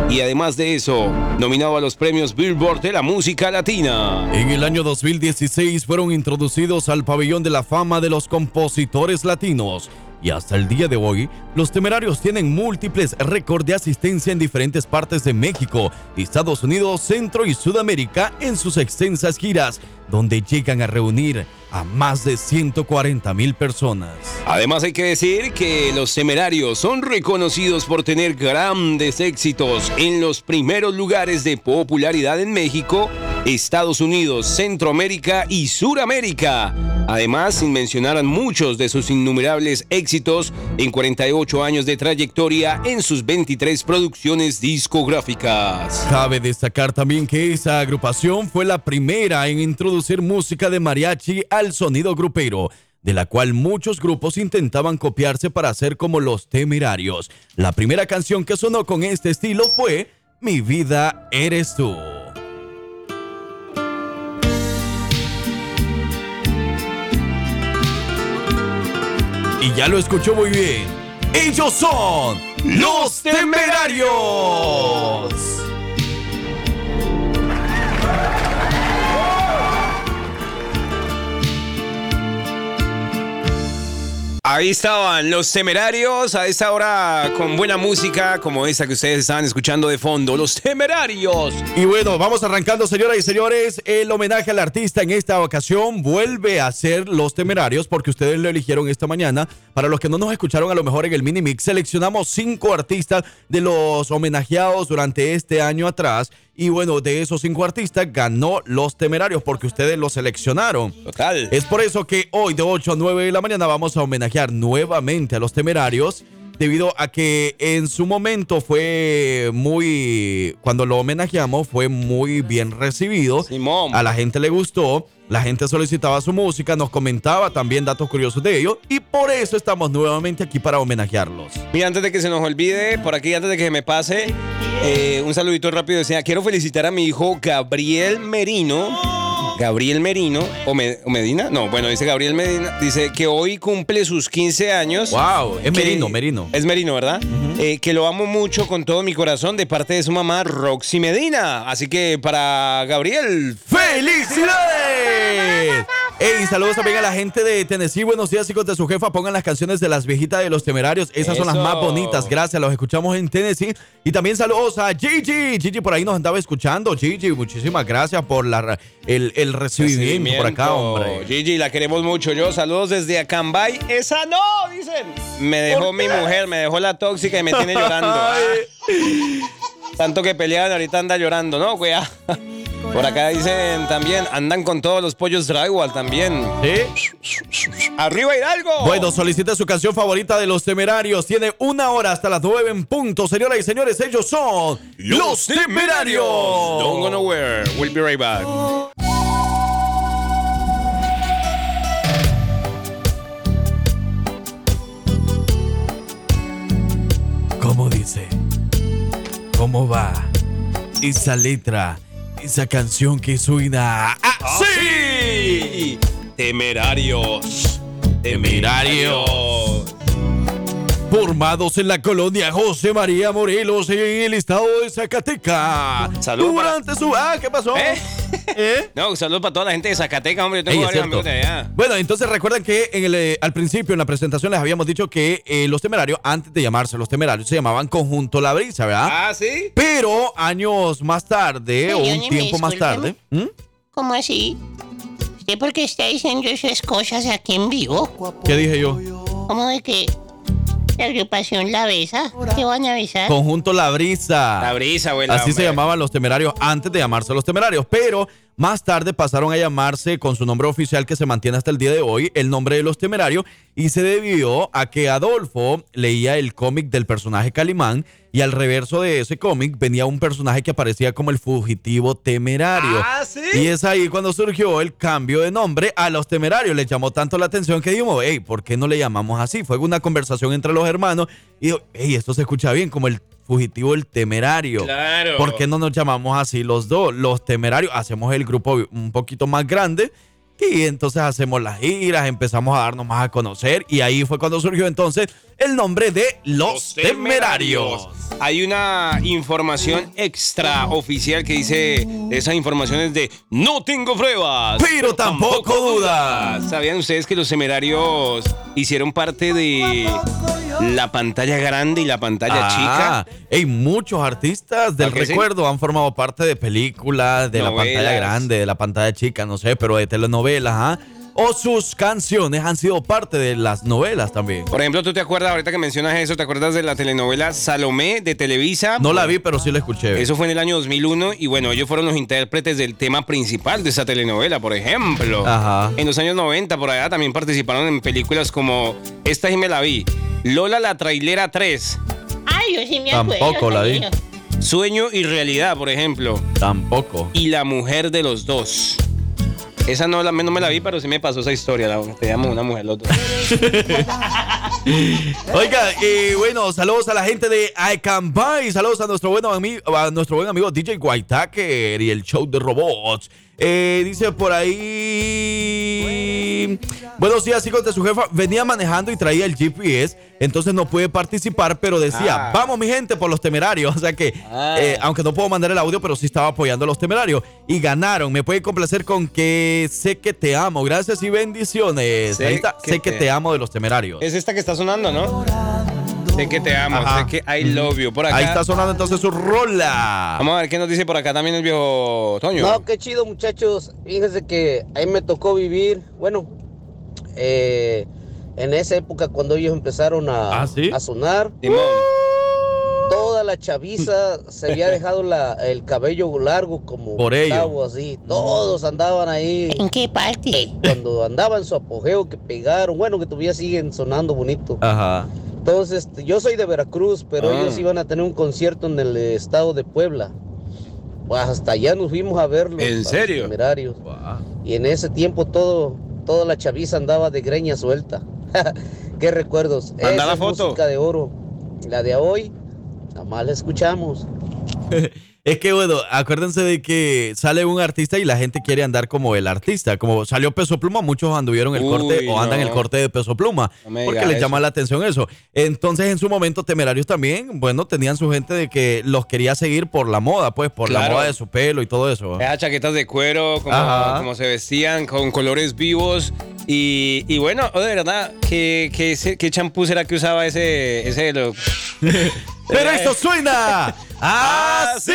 y además de eso, nominado a los premios Billboard de la música latina. En el año 2016 fueron introducidos al pabellón de la fama de los compositores latinos. Y hasta el día de hoy, los temerarios tienen múltiples récords de asistencia en diferentes partes de México, Estados Unidos, Centro y Sudamérica en sus extensas giras, donde llegan a reunir a más de 140 mil personas. Además hay que decir que los temerarios son reconocidos por tener grandes éxitos en los primeros lugares de popularidad en México, Estados Unidos, Centroamérica y Suramérica. Además, sin mencionar muchos de sus innumerables éxitos en 48 años de trayectoria en sus 23 producciones discográficas. Cabe destacar también que esa agrupación fue la primera en introducir música de mariachi al sonido grupero, de la cual muchos grupos intentaban copiarse para hacer como los temerarios. La primera canción que sonó con este estilo fue Mi vida eres tú. Y ya lo escuchó muy bien. Ellos son los temerarios. Ahí estaban los temerarios a esta hora con buena música como esa que ustedes estaban escuchando de fondo. Los temerarios. Y bueno, vamos arrancando, señoras y señores. El homenaje al artista en esta ocasión vuelve a ser Los Temerarios porque ustedes lo eligieron esta mañana. Para los que no nos escucharon, a lo mejor en el mini mix, seleccionamos cinco artistas de los homenajeados durante este año atrás. Y bueno, de esos cinco artistas ganó Los Temerarios porque ustedes los seleccionaron. Total. Es por eso que hoy de 8 a 9 de la mañana vamos a homenajear nuevamente a Los Temerarios. Debido a que en su momento fue muy. Cuando lo homenajeamos, fue muy bien recibido. A la gente le gustó. La gente solicitaba su música, nos comentaba también datos curiosos de ellos. Y por eso estamos nuevamente aquí para homenajearlos. Y antes de que se nos olvide, por aquí, antes de que me pase, eh, un saludito rápido. Decía, quiero felicitar a mi hijo Gabriel Merino. Gabriel Merino, o, Me- o Medina, no, bueno, dice Gabriel Medina, dice que hoy cumple sus 15 años. Wow, es Que- Merino, Merino. Es Merino, ¿verdad? Eh, que lo amo mucho con todo mi corazón de parte de su mamá, Roxy Medina. Así que para Gabriel, ¡Felicidades! Ey, saludos también a la gente de Tennessee. Buenos días, hijos de su jefa. Pongan las canciones de las viejitas de los temerarios. Esas son las más bonitas. Gracias, los escuchamos en Tennessee. Y también saludos a Gigi. Gigi por ahí nos andaba escuchando. Gigi, muchísimas gracias por la, el, el recibimiento por acá, hombre. Gigi, la queremos mucho. Yo, saludos desde Acambay. Esa no, dicen. Me dejó mi mujer, me dejó la tóxica y me tiene [LAUGHS] llorando. Tanto que peleaban, ahorita anda llorando, ¿no, güey? Por acá dicen también, andan con todos los pollos drywall también. ¿Sí? ¡Arriba Hidalgo! Bueno, solicite su canción favorita de los temerarios. Tiene una hora hasta las nueve en punto. Señoras y señores, ellos son los temerarios. Don't go nowhere. We'll be right back. ¿Cómo dice? ¿Cómo va? Esa letra, esa canción que suena así. Temerarios. Temerarios. Formados en la colonia José María Morelos en el estado de Zacatecas. Salud para- Durante su. Ah, ¿qué pasó? ¿Eh? [LAUGHS] No, saludos para toda la gente de Zacatecas, hombre. Yo tengo Ey, varios amigos de allá. Bueno, entonces recuerden que en el, eh, al principio, en la presentación, les habíamos dicho que eh, los temerarios, antes de llamarse los temerarios, se llamaban Conjunto La Brisa, ¿verdad? Ah, ¿sí? Pero años más tarde, o un tiempo más tarde. ¿Mm? ¿Cómo así? ¿Usted por qué está diciendo esas cosas aquí en vivo? ¿Qué dije yo? ¿Cómo de que la agrupación La Besa? ¿Qué van a besar? Conjunto La Brisa. La brisa, güey. Así se llamaban los temerarios antes de llamarse los temerarios, pero más tarde pasaron a llamarse con su nombre oficial que se mantiene hasta el día de hoy, el nombre de los temerarios, y se debió a que Adolfo leía el cómic del personaje Calimán y al reverso de ese cómic venía un personaje que aparecía como el fugitivo temerario. Ah, ¿sí? Y es ahí cuando surgió el cambio de nombre a los temerarios. Les llamó tanto la atención que dijimos, hey, ¿por qué no le llamamos así? Fue una conversación entre los hermanos y dijo, hey, esto se escucha bien, como el fugitivo el temerario. Claro. ¿Por qué no nos llamamos así los dos? Los temerarios, hacemos el grupo un poquito más grande y entonces hacemos las giras, empezamos a darnos más a conocer y ahí fue cuando surgió entonces el nombre de Los, temerarios. Hay una información extraoficial que dice esas informaciones de no tengo pruebas. Pero tampoco dudas. ¿Sabían ustedes que los temerarios hicieron parte de la pantalla grande y la pantalla Ah, chica? Hay muchos artistas del recuerdo han formado parte de películas, de la pantalla grande, de la pantalla chica, no sé, pero de telenovelas, ¿ah? O sus canciones han sido parte de las novelas también. Por ejemplo, ¿tú te acuerdas, ahorita que mencionas eso, te acuerdas de la telenovela Salomé de Televisa? No la vi, pero sí la escuché. Eso fue en el año 2001 y bueno, ellos fueron los intérpretes del tema principal de esa telenovela, por ejemplo. Ajá. En los años 90 por allá también participaron en películas como esta sí me la vi, Lola la trailera 3, Ay, yo sí me acuerdo. Tampoco la vi. Sueño y realidad, por ejemplo, Tampoco. y La mujer de los dos. Esa no, la, no me la vi, pero sí me pasó esa historia. La, te llamo una mujer los dos. [LAUGHS] Oiga, bueno, saludos a la gente de Acambay, saludos a nuestro, bueno a nuestro buen amigo DJ Whitaker y el show de robots. Eh, dice por ahí. Buenos días, hijos de su jefa. Venía manejando y traía el GPS, entonces no pude participar, pero decía, Ah. vamos mi gente por los temerarios. [LAUGHS] O sea que, eh, aunque no puedo mandar el audio, pero sí estaba apoyando a los temerarios. Y ganaron. Me puede complacer con que sé que te amo. Gracias y bendiciones. Sé ahí está, que sé que te- te amo de los temerarios. Es esta que está sonando, ¿no? Sé que te amo, Ajá. sé que I love you. Por acá. Ahí está sonando entonces su rola. Vamos a ver qué nos dice por acá también el viejo Toño. No, qué chido, muchachos. Fíjense que ahí me tocó vivir. Bueno, eh, en esa época cuando ellos empezaron a, ¿Ah, sí? a sonar, Simón. toda la chaviza se había dejado la- el cabello largo como Por ello. Así. Todos andaban ahí. ¿En qué parte? Cuando andaban su apogeo, que pegaron. Bueno, que todavía siguen sonando bonito. Ajá. Entonces, yo soy de Veracruz, pero Ah. ellos iban a tener un concierto en el estado de Puebla. Pues hasta allá nos fuimos a verlos. ¿En los serio? Temerarios. Y en ese tiempo todo, toda la chaviza andaba de greña suelta. [LAUGHS] Qué recuerdos. Manda Esa la foto. música de oro. La de hoy, nada más la escuchamos. [LAUGHS] Es que bueno, acuérdense de que sale un artista y la gente quiere andar como el artista. Como salió Peso Pluma, muchos anduvieron el Uy, corte o andan no. el corte de Peso Pluma. No porque les eso. llama la atención eso. Entonces, en su momento, Temerarios también, bueno, tenían su gente de que los quería seguir por la moda, pues, por la moda de su pelo y todo eso. Esas chaquetas de cuero, como, se vestían, con colores vivos. Y, y bueno, oh, de verdad, ¿qué, qué, champú será que usaba ese, ese lo- [LAUGHS] Pero esto suena [LAUGHS] así.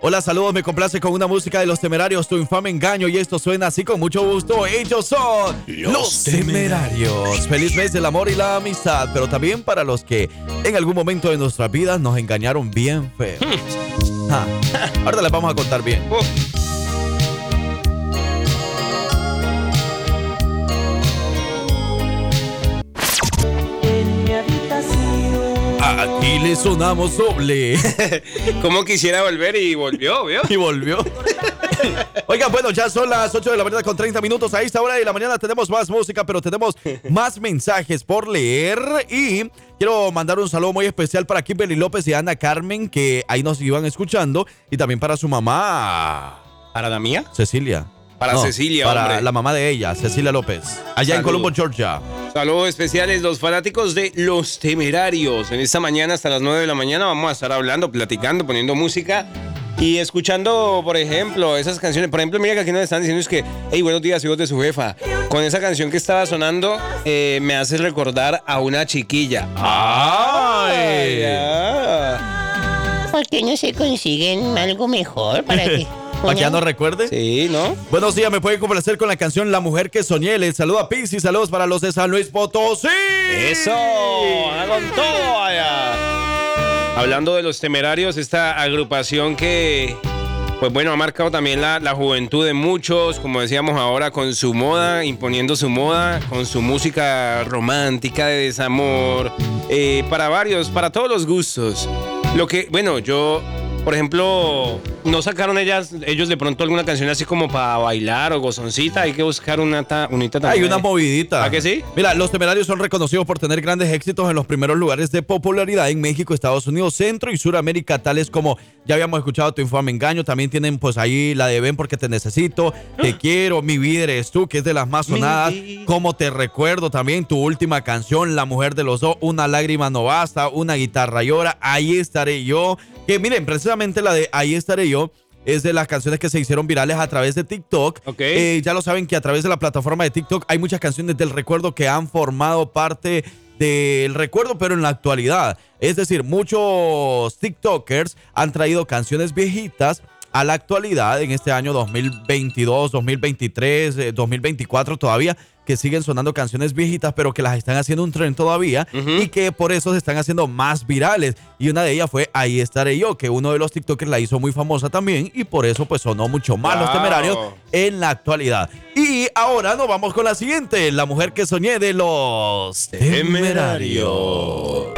Hola, saludos, me complace con una música de los temerarios, tu infame engaño. Y esto suena así con mucho gusto. Ellos son los temerarios. Feliz mes del amor y la amistad, pero también para los que en algún momento de nuestras vidas nos engañaron bien feo. Ah, Ahora les vamos a contar bien. Aquí le sonamos doble. [LAUGHS] Como quisiera volver y volvió, ¿vio? Y volvió. Oigan, bueno, ya son las 8 de la mañana con 30 minutos. A esta hora de la mañana tenemos más música, pero tenemos más mensajes por leer. Y quiero mandar un saludo muy especial para Kimberly López y Ana Carmen, que ahí nos iban escuchando. Y también para su mamá. ¿Para la mía? Cecilia. Para Cecilia, Para hombre. la mamá de ella, Cecilia López. Allá en. Colombo, Georgia. Saludos especiales, los fanáticos de Los Temerarios. En esta mañana hasta las 9 de la mañana vamos a estar hablando, platicando, poniendo música y escuchando, por ejemplo, esas canciones. Por ejemplo, mira que aquí nos están diciendo es que, hey, buenos días, hijos de su jefa. Con esa canción que estaba sonando, eh, me hace recordar a una chiquilla. ¡Ay! ya. ¿Por qué no se consiguen algo mejor para que... ¿Para que ya no recuerde? Sí, ¿no? Buenos días, me pueden complacer con la canción La Mujer que Soñé. Les saludo a Pizzi, saludos para los de San Luis Potosí. ¡Eso! ¡Haga con todo allá! Hablando de los temerarios, esta agrupación que, pues bueno, ha marcado también la, la juventud de muchos, como decíamos ahora, con su moda, imponiendo su moda, con su música romántica de desamor, eh, para varios, para todos los gustos. Lo que, bueno, yo, por ejemplo, no sacaron ellas, ellos de pronto alguna canción así como para bailar o gozoncita, hay que buscar una ta- unita también. Hay una movidita. ¿A que sí? Mira, los temerarios son reconocidos por tener grandes éxitos en los primeros lugares de popularidad en México, Estados Unidos, Centro y Suramérica, tales como ya habíamos escuchado Tu Infame Engaño. También tienen pues ahí la de Ven porque te necesito, Te quiero, Mi vida eres tú, que es de las más sonadas. Como te recuerdo también tu última canción, La mujer de los dos, Una lágrima no basta, Una guitarra llora, Ahí estaré yo. Que miren, precisamente la de Ahí estaré yo es de las canciones que se hicieron virales a través de TikTok. Eh, ya lo saben que a través de la plataforma de TikTok hay muchas canciones del recuerdo que han formado parte del recuerdo, pero en la actualidad. Es decir, muchos TikTokers han traído canciones viejitas a la actualidad en este año 2022, 2023, eh, 2024 todavía, que siguen sonando canciones viejitas, pero que las están haciendo un tren todavía y que por eso se están haciendo más virales. Y una de ellas fue Ahí estaré yo, que uno de los TikTokers la hizo muy famosa también y por eso pues sonó mucho más los temerarios en la actualidad. Y ahora nos vamos con la siguiente, la mujer que soñé de los temerarios.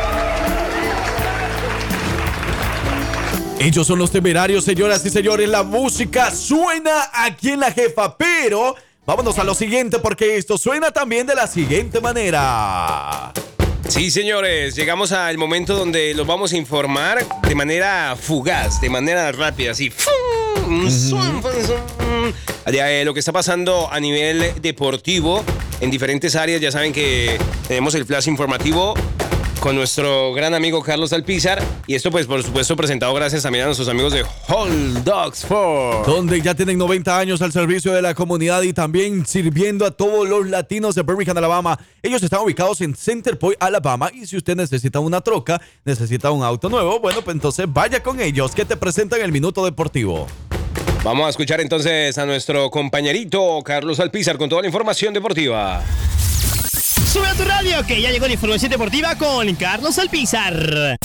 Ellos son los temerarios, señoras y señores. La música suena aquí en la jefa, pero vámonos a lo siguiente porque esto suena también de la siguiente manera. Sí, señores, llegamos al momento donde los vamos a informar de manera fugaz, de manera rápida, así. De, eh, lo que está pasando a nivel deportivo en diferentes áreas. Ya saben que tenemos el flash informativo con nuestro gran amigo Carlos Alpizar. Y esto, pues, por supuesto, presentado gracias también a nuestros amigos de Hold Dogs for. Donde ya tienen 90 años al servicio de la comunidad y también sirviendo a todos los latinos de Birmingham, Alabama. Ellos están ubicados en Center Point, Alabama. Y si usted necesita una troca, necesita un auto nuevo, bueno, pues entonces vaya con ellos que te presentan el Minuto Deportivo. Vamos a escuchar entonces a nuestro compañerito Carlos Alpizar con toda la información deportiva. Sube a tu radio que ya llegó la información deportiva con Carlos Alpizar.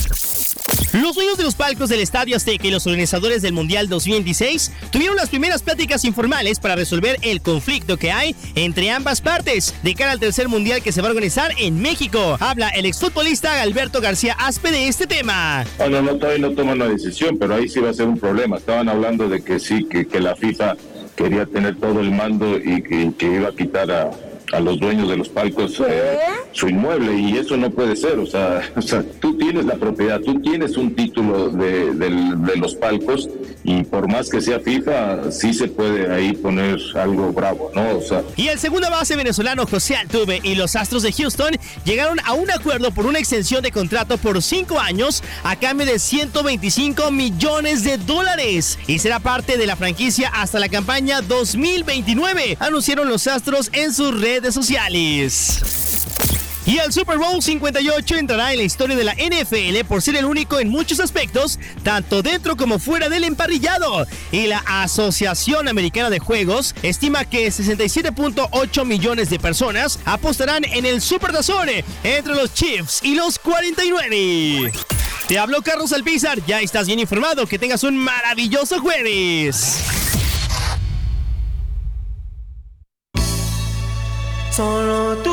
Los dueños de los palcos del Estadio Azteca y los organizadores del Mundial 2026 tuvieron las primeras pláticas informales para resolver el conflicto que hay entre ambas partes de cara al tercer Mundial que se va a organizar en México. Habla el exfutbolista Alberto García Aspe de este tema. Bueno, no, todavía no toman la decisión, pero ahí sí va a ser un problema. Estaban hablando de que sí, que, que la FIFA quería tener todo el mando y que, que iba a quitar a, a los dueños de los palcos eh, su inmueble y eso no puede ser. O sea, [LAUGHS] o sea, tú tienes la propiedad, tú tienes un título de, del- de los palcos y por más que sea FIFA, sí se puede ahí poner algo bravo, ¿no? O sea, Y el segundo base venezolano José Altuve y los Astros de Houston llegaron a un acuerdo por una extensión de contrato por cinco años a cambio de 125 millones de dólares y será parte de la franquicia hasta la campaña 2029, anunciaron los Astros en sus sociales. Y el Super Bowl 58 entrará en la historia de la NFL por ser el único en muchos aspectos, tanto dentro como fuera del emparrillado. Y la Asociación Americana de Juegos estima que 67.8 millones de personas apostarán en el Super Tazón entre los Chiefs y los 49. Te habló Carlos Alpizar, ya estás bien informado, que tengas un maravilloso jueves. Solo tu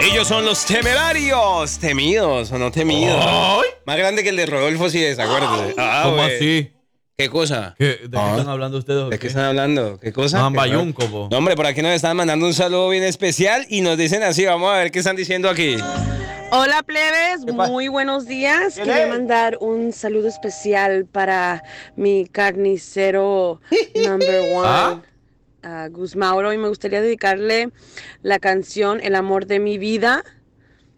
Ellos son los temerarios. Temidos o no temidos. Más grande que el de Rodolfo, sí es, acuérdate. Ah, ¿Cómo así? ¿Qué cosa? ¿Qué- ¿De qué Ah. están hablando ustedes? ¿De qué qué? están hablando? ¿Qué cosa? No, ¿Qué bayunco, raro. po. No, hombre, por aquí nos están mandando un saludo bien especial y nos dicen así, vamos a ver qué están diciendo aquí. Hola plebes, muy buenos días. ¿Quién Quería es? mandar un saludo especial para mi carnicero [LAUGHS] number one, ¿Ah? a Gus Mauro, y me gustaría dedicarle la canción El amor de mi vida.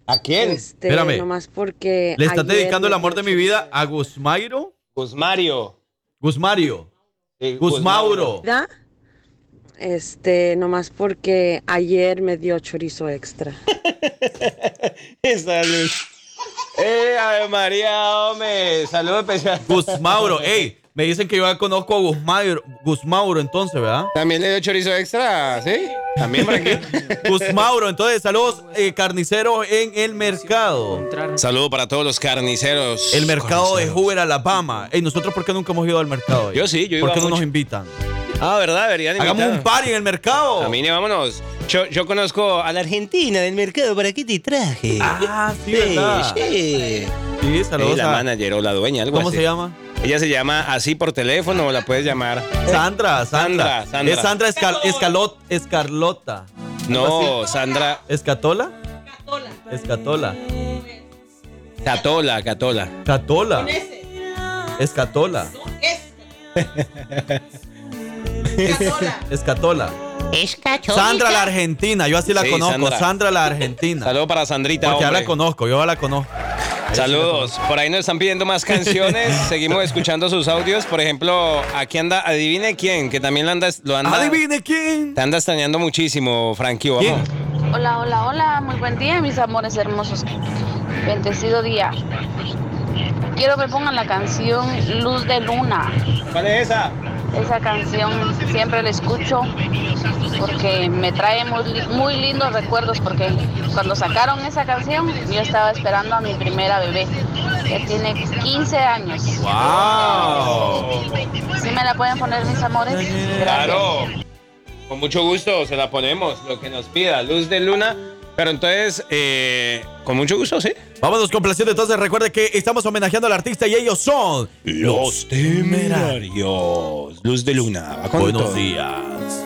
¿A quién? Este, Espérame. nomás porque ¿Le estás dedicando el amor de mi vida a Guzmairo? Guzmario. Guzmario. Guzmauro. vida, Este, nomás porque ayer me dio chorizo extra. [LAUGHS] Salud. Eh, Ave María, hombre. Saludo especial. Guzmauro. Ey, me dicen que yo ya conozco a Guzmauro, Guzmauro entonces, ¿verdad? También le dio chorizo extra, ¿sí? También por aquí. [LAUGHS] Guzmauro, entonces saludos eh, carnicero en el mercado. Saludo para todos los carniceros. El mercado de Hoover, Alabama. Ey, nosotros por qué nunca hemos ido al mercado? Yo sí, yo iba ¿Por qué no mucho. nos invitan? Ah, ¿verdad? Deberían Hagamos un party en el mercado. A mí vámonos. Yo, yo conozco a la Argentina del mercado. ¿Para qué te traje? Ah, sí, ¿verdad? Sí. Sí, saludos Es la a- manager o la dueña, algo ¿Cómo así. se llama? Ella se llama así por teléfono o la puedes llamar. Sandra, Sandra. Sandra, Sandra. Es Sandra Escal- Escalot, Escarlota. No, Sandra. ¿Escatola? Escatola. Catola, Catola. Catola. Escatola. Escatola. Es católica. [LAUGHS] Sandra la Argentina, yo así la Sí, conozco. Sandra. Sandra. la Argentina. Saludo para Sandrita, Porque ya hombre. la conozco, yo ya la conozco. Saludos. Por ahí nos están pidiendo más canciones. [LAUGHS] Seguimos escuchando sus audios. Por ejemplo, aquí anda, adivine quién, que también lo anda, lo anda. Adivine quién. Te anda extrañando muchísimo, Frankie. Vamos. Hola, hola, hola, muy buen día, mis amores hermosos. Bendecido día. Quiero que pongan la canción Luz de Luna. ¿Cuál es esa? Esa canción siempre la escucho porque me trae muy, muy lindos recuerdos porque cuando sacaron esa canción yo estaba esperando a mi primera bebé que tiene 15 años. ¡Wow! ¿Sí me la pueden poner mis amores? Gracias. Claro. Con mucho gusto se la ponemos, lo que nos pida. Luz de luna. Pero entonces, eh, con mucho gusto, sí. Vámonos complaciendo entonces. Recuerde que estamos homenajeando al artista y ellos son Los temerarios. Luz de luna. Va con Buenos todo. días.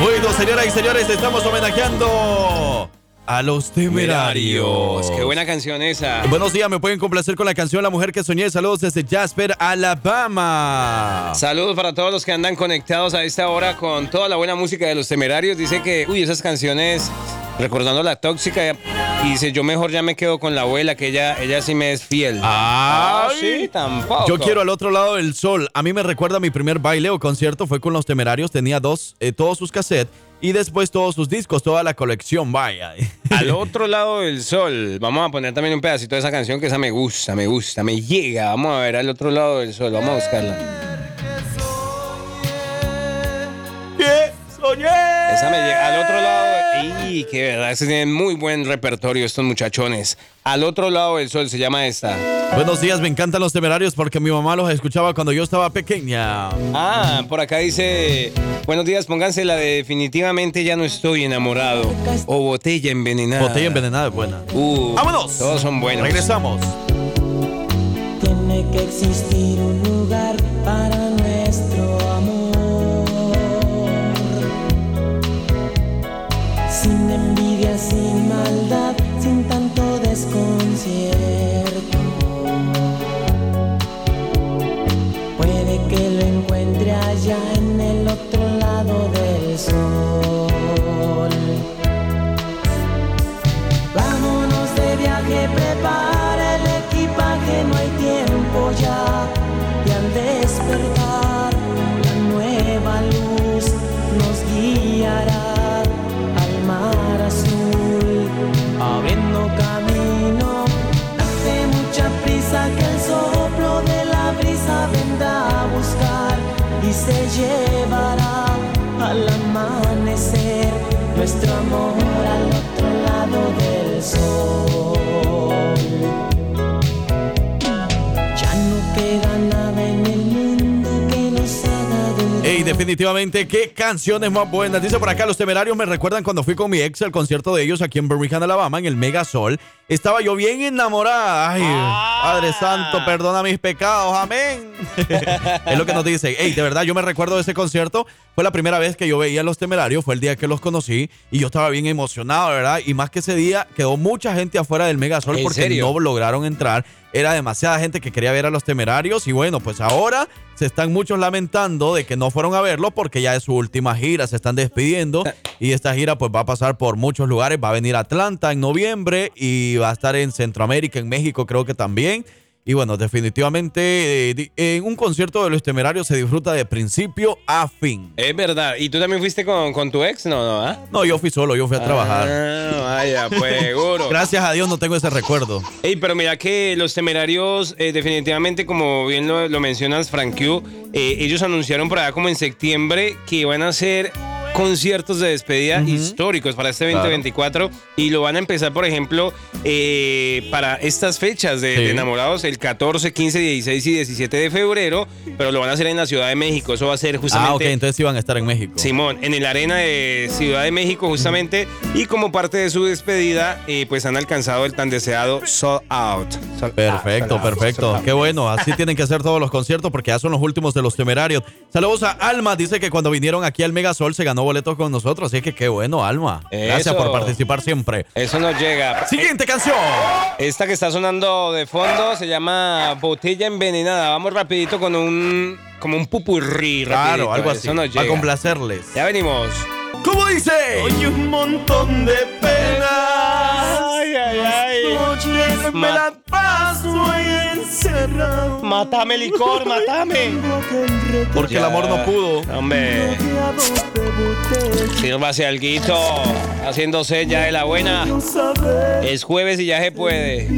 Bueno, señoras y señores, estamos homenajeando a los temerarios. Qué buena canción esa. Buenos días, me pueden complacer con la canción La Mujer que Soñé. Saludos desde Jasper, Alabama. Saludos para todos los que andan conectados a esta hora con toda la buena música de los temerarios. Dice que, uy, esas canciones, recordando la tóxica, y dice, yo mejor ya me quedo con la abuela, que ella, ella sí me es fiel. Ah, sí, tampoco. Yo quiero al otro lado del sol. A mí me recuerda mi primer baile o concierto fue con los temerarios. Tenía dos, eh, todos sus cassettes y después todos sus discos, toda la colección. Vaya. [LAUGHS] Al otro lado del sol. Vamos a poner también un pedacito de esa canción que esa me gusta, me gusta, me llega. Vamos a ver al otro lado del sol. Vamos a buscarla. Soñé. Esa me llega. Al otro lado. ¡Y qué verdad! Ese tienen muy buen repertorio estos muchachones. Al otro lado del sol se llama esta. Buenos días, me encantan los temerarios porque mi mamá los escuchaba cuando yo estaba pequeña. Ah, por acá dice, buenos días, pónganse la de definitivamente ya no estoy enamorado. O botella envenenada. Botella envenenada es buena. Uh, ¡Vámonos! Todos son buenos. Regresamos. Tiene que existir un lugar definitivamente, qué canciones más buenas. Dice por acá, los temerarios me recuerdan cuando fui con mi ex al concierto de ellos aquí en Birmingham, Alabama, en el Mega Sol. Estaba yo bien enamorada. Ay, Padre Santo, perdona mis pecados. Amén. [LAUGHS] es lo que nos dice. Hey, de verdad, yo me recuerdo de ese concierto. Fue la primera vez que yo veía a los temerarios. Fue el día que los conocí. Y yo estaba bien emocionado, ¿verdad? Y más que ese día, quedó mucha gente afuera del Mega Sol ¿En porque serio? no lograron entrar. Era demasiada gente que quería ver a los temerarios. Y bueno, pues ahora se están muchos lamentando de que no fueron a verlo porque ya es su última gira. Se están despidiendo. Y esta gira pues va a pasar por muchos lugares. Va a venir a Atlanta en noviembre y va a estar en Centroamérica, en México creo que también. Y bueno, definitivamente eh, en un concierto de los temerarios se disfruta de principio a fin. Es verdad. ¿Y tú también fuiste con, con tu ex? No, no, ¿ah? No, yo fui solo, yo fui a trabajar. Ah, vaya, pues seguro. [LAUGHS] Gracias a Dios no tengo ese recuerdo. Ey, pero mira que los temerarios, eh, definitivamente, como bien lo, lo mencionas, Frank Q, eh, ellos anunciaron por allá como en septiembre que iban a hacer conciertos de despedida históricos para este Claro. 2024 y lo van a empezar, por ejemplo, eh, para estas fechas de, Sí. de enamorados, el 14, 15, 16 y 17 de febrero, pero lo van a hacer en la Ciudad de México. Eso va a ser justamente... Ah, ok, entonces iban a estar en México. Simón, en el arena de Ciudad de México justamente y como parte de su despedida eh, pues han alcanzado el tan deseado sold out. Sold Perfecto, out, sold out, perfecto. out. Qué bueno, así tienen que hacer todos los conciertos porque ya son los últimos de los temerarios. Saludos a Alma, dice que cuando vinieron aquí al Megasol se ganó boletos con nosotros, así que qué bueno, Alma. Gracias Eso. por participar siempre. Eso nos llega. Siguiente canción. Esta que está sonando de fondo se llama Botella Envenenada. Vamos rapidito con un como un pupurrí. Claro, rapidito. algo así. Eso nos A llega. complacerles. Ya venimos. ¿Cómo dice? Hoy un montón de penas. Ay, ay, ay. Noches me la paso encerrado. Matame licor, matame. Porque el amor no pudo. Hombre. Sírvase alguito. Haciéndose ya de la buena. Es jueves y ya se puede.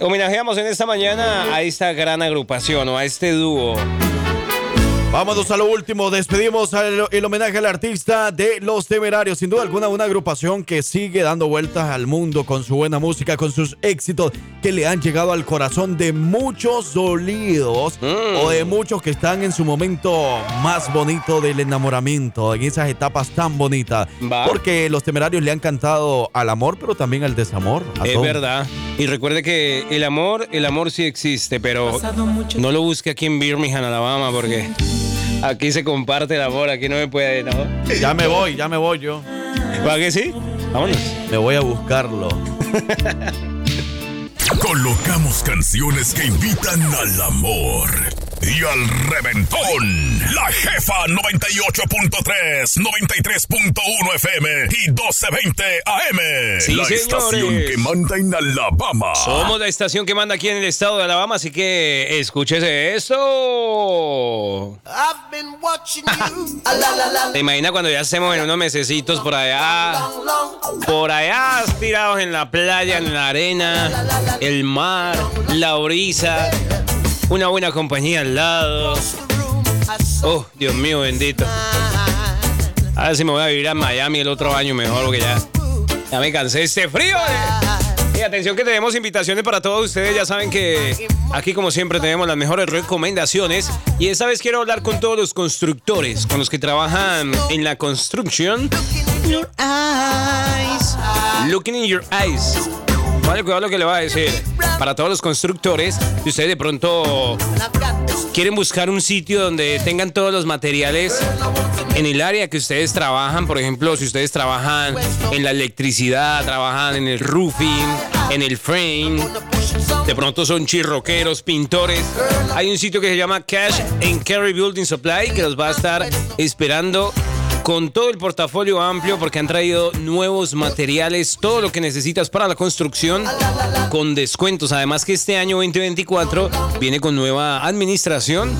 Homenajeamos en esta mañana a esta gran agrupación o a este dúo. Vámonos a lo último. Despedimos el homenaje al artista de Los Temerarios. Sin duda alguna, una agrupación que sigue dando vueltas al mundo con su buena música, con sus éxitos que le han llegado al corazón de muchos dolidos o de muchos que están en su momento más bonito del enamoramiento, en esas etapas tan bonitas. Va. Porque Los Temerarios le han cantado al amor, pero también al desamor. a Es todo. verdad. Y recuerde que el amor, el amor sí existe, pero no lo busque aquí en Birmingham, Alabama, porque aquí se comparte el amor, aquí no me puede, ¿no? Ya me voy, ya me voy yo. ¿Para que sí? Vámonos. Me voy a buscarlo. [LAUGHS] Colocamos canciones que invitan al amor y al reventón. La jefa 98.3, 93.1 FM y 1220 AM. Sí, la señores. estación que manda en Alabama. Somos la estación que manda aquí en el estado de Alabama, así que escúchese esto. I've been watching you. [LAUGHS] La, la, la, ¿Te imaginas cuando ya estemos en unos mesecitos por allá? Por allá tirados en la playa, en la arena, el mar, la brisa, una buena compañía al lado. Oh, Dios mío bendito. A ver si me voy a vivir a Miami el otro año mejor, porque ya, ya me cansé de este frío. eh. Y atención que tenemos invitaciones para todos ustedes. Ya saben que aquí como siempre tenemos las mejores recomendaciones. Y esta vez quiero hablar con todos los constructores, con los que trabajan en la construcción. your eyes. Looking in your eyes. Vale, cuidado lo que le va a decir. Para todos los constructores, si ustedes de pronto quieren buscar un sitio donde tengan todos los materiales en el área que ustedes trabajan, por ejemplo, si ustedes trabajan en la electricidad, trabajan en el roofing, en el frame, de pronto son chirroqueros, pintores, hay un sitio que se llama Cash and Carry Building Supply que los va a estar esperando con todo el portafolio amplio porque han traído nuevos materiales, todo lo que necesitas para la construcción con descuentos. Además que este año 2024 viene con nueva administración,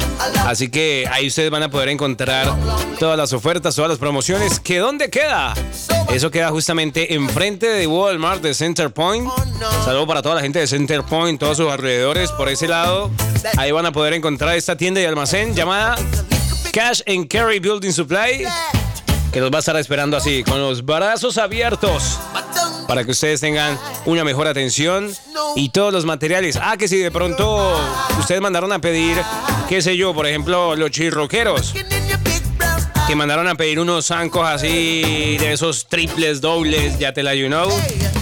así que ahí ustedes van a poder encontrar todas las ofertas, todas las promociones. ¿Que dónde queda? Eso queda justamente enfrente de Walmart de Center Point. Saludo para toda la gente de Center Point, todos sus alrededores por ese lado. Ahí van a poder encontrar esta tienda y almacén llamada Cash and Carry Building Supply que los va a estar esperando así, con los brazos abiertos, para que ustedes tengan una mejor atención y todos los materiales. Ah, que si de pronto ustedes mandaron a pedir, qué sé yo, por ejemplo, los chirroqueros. Que mandaron a pedir unos zancos así de esos triples, dobles, ya te la you know.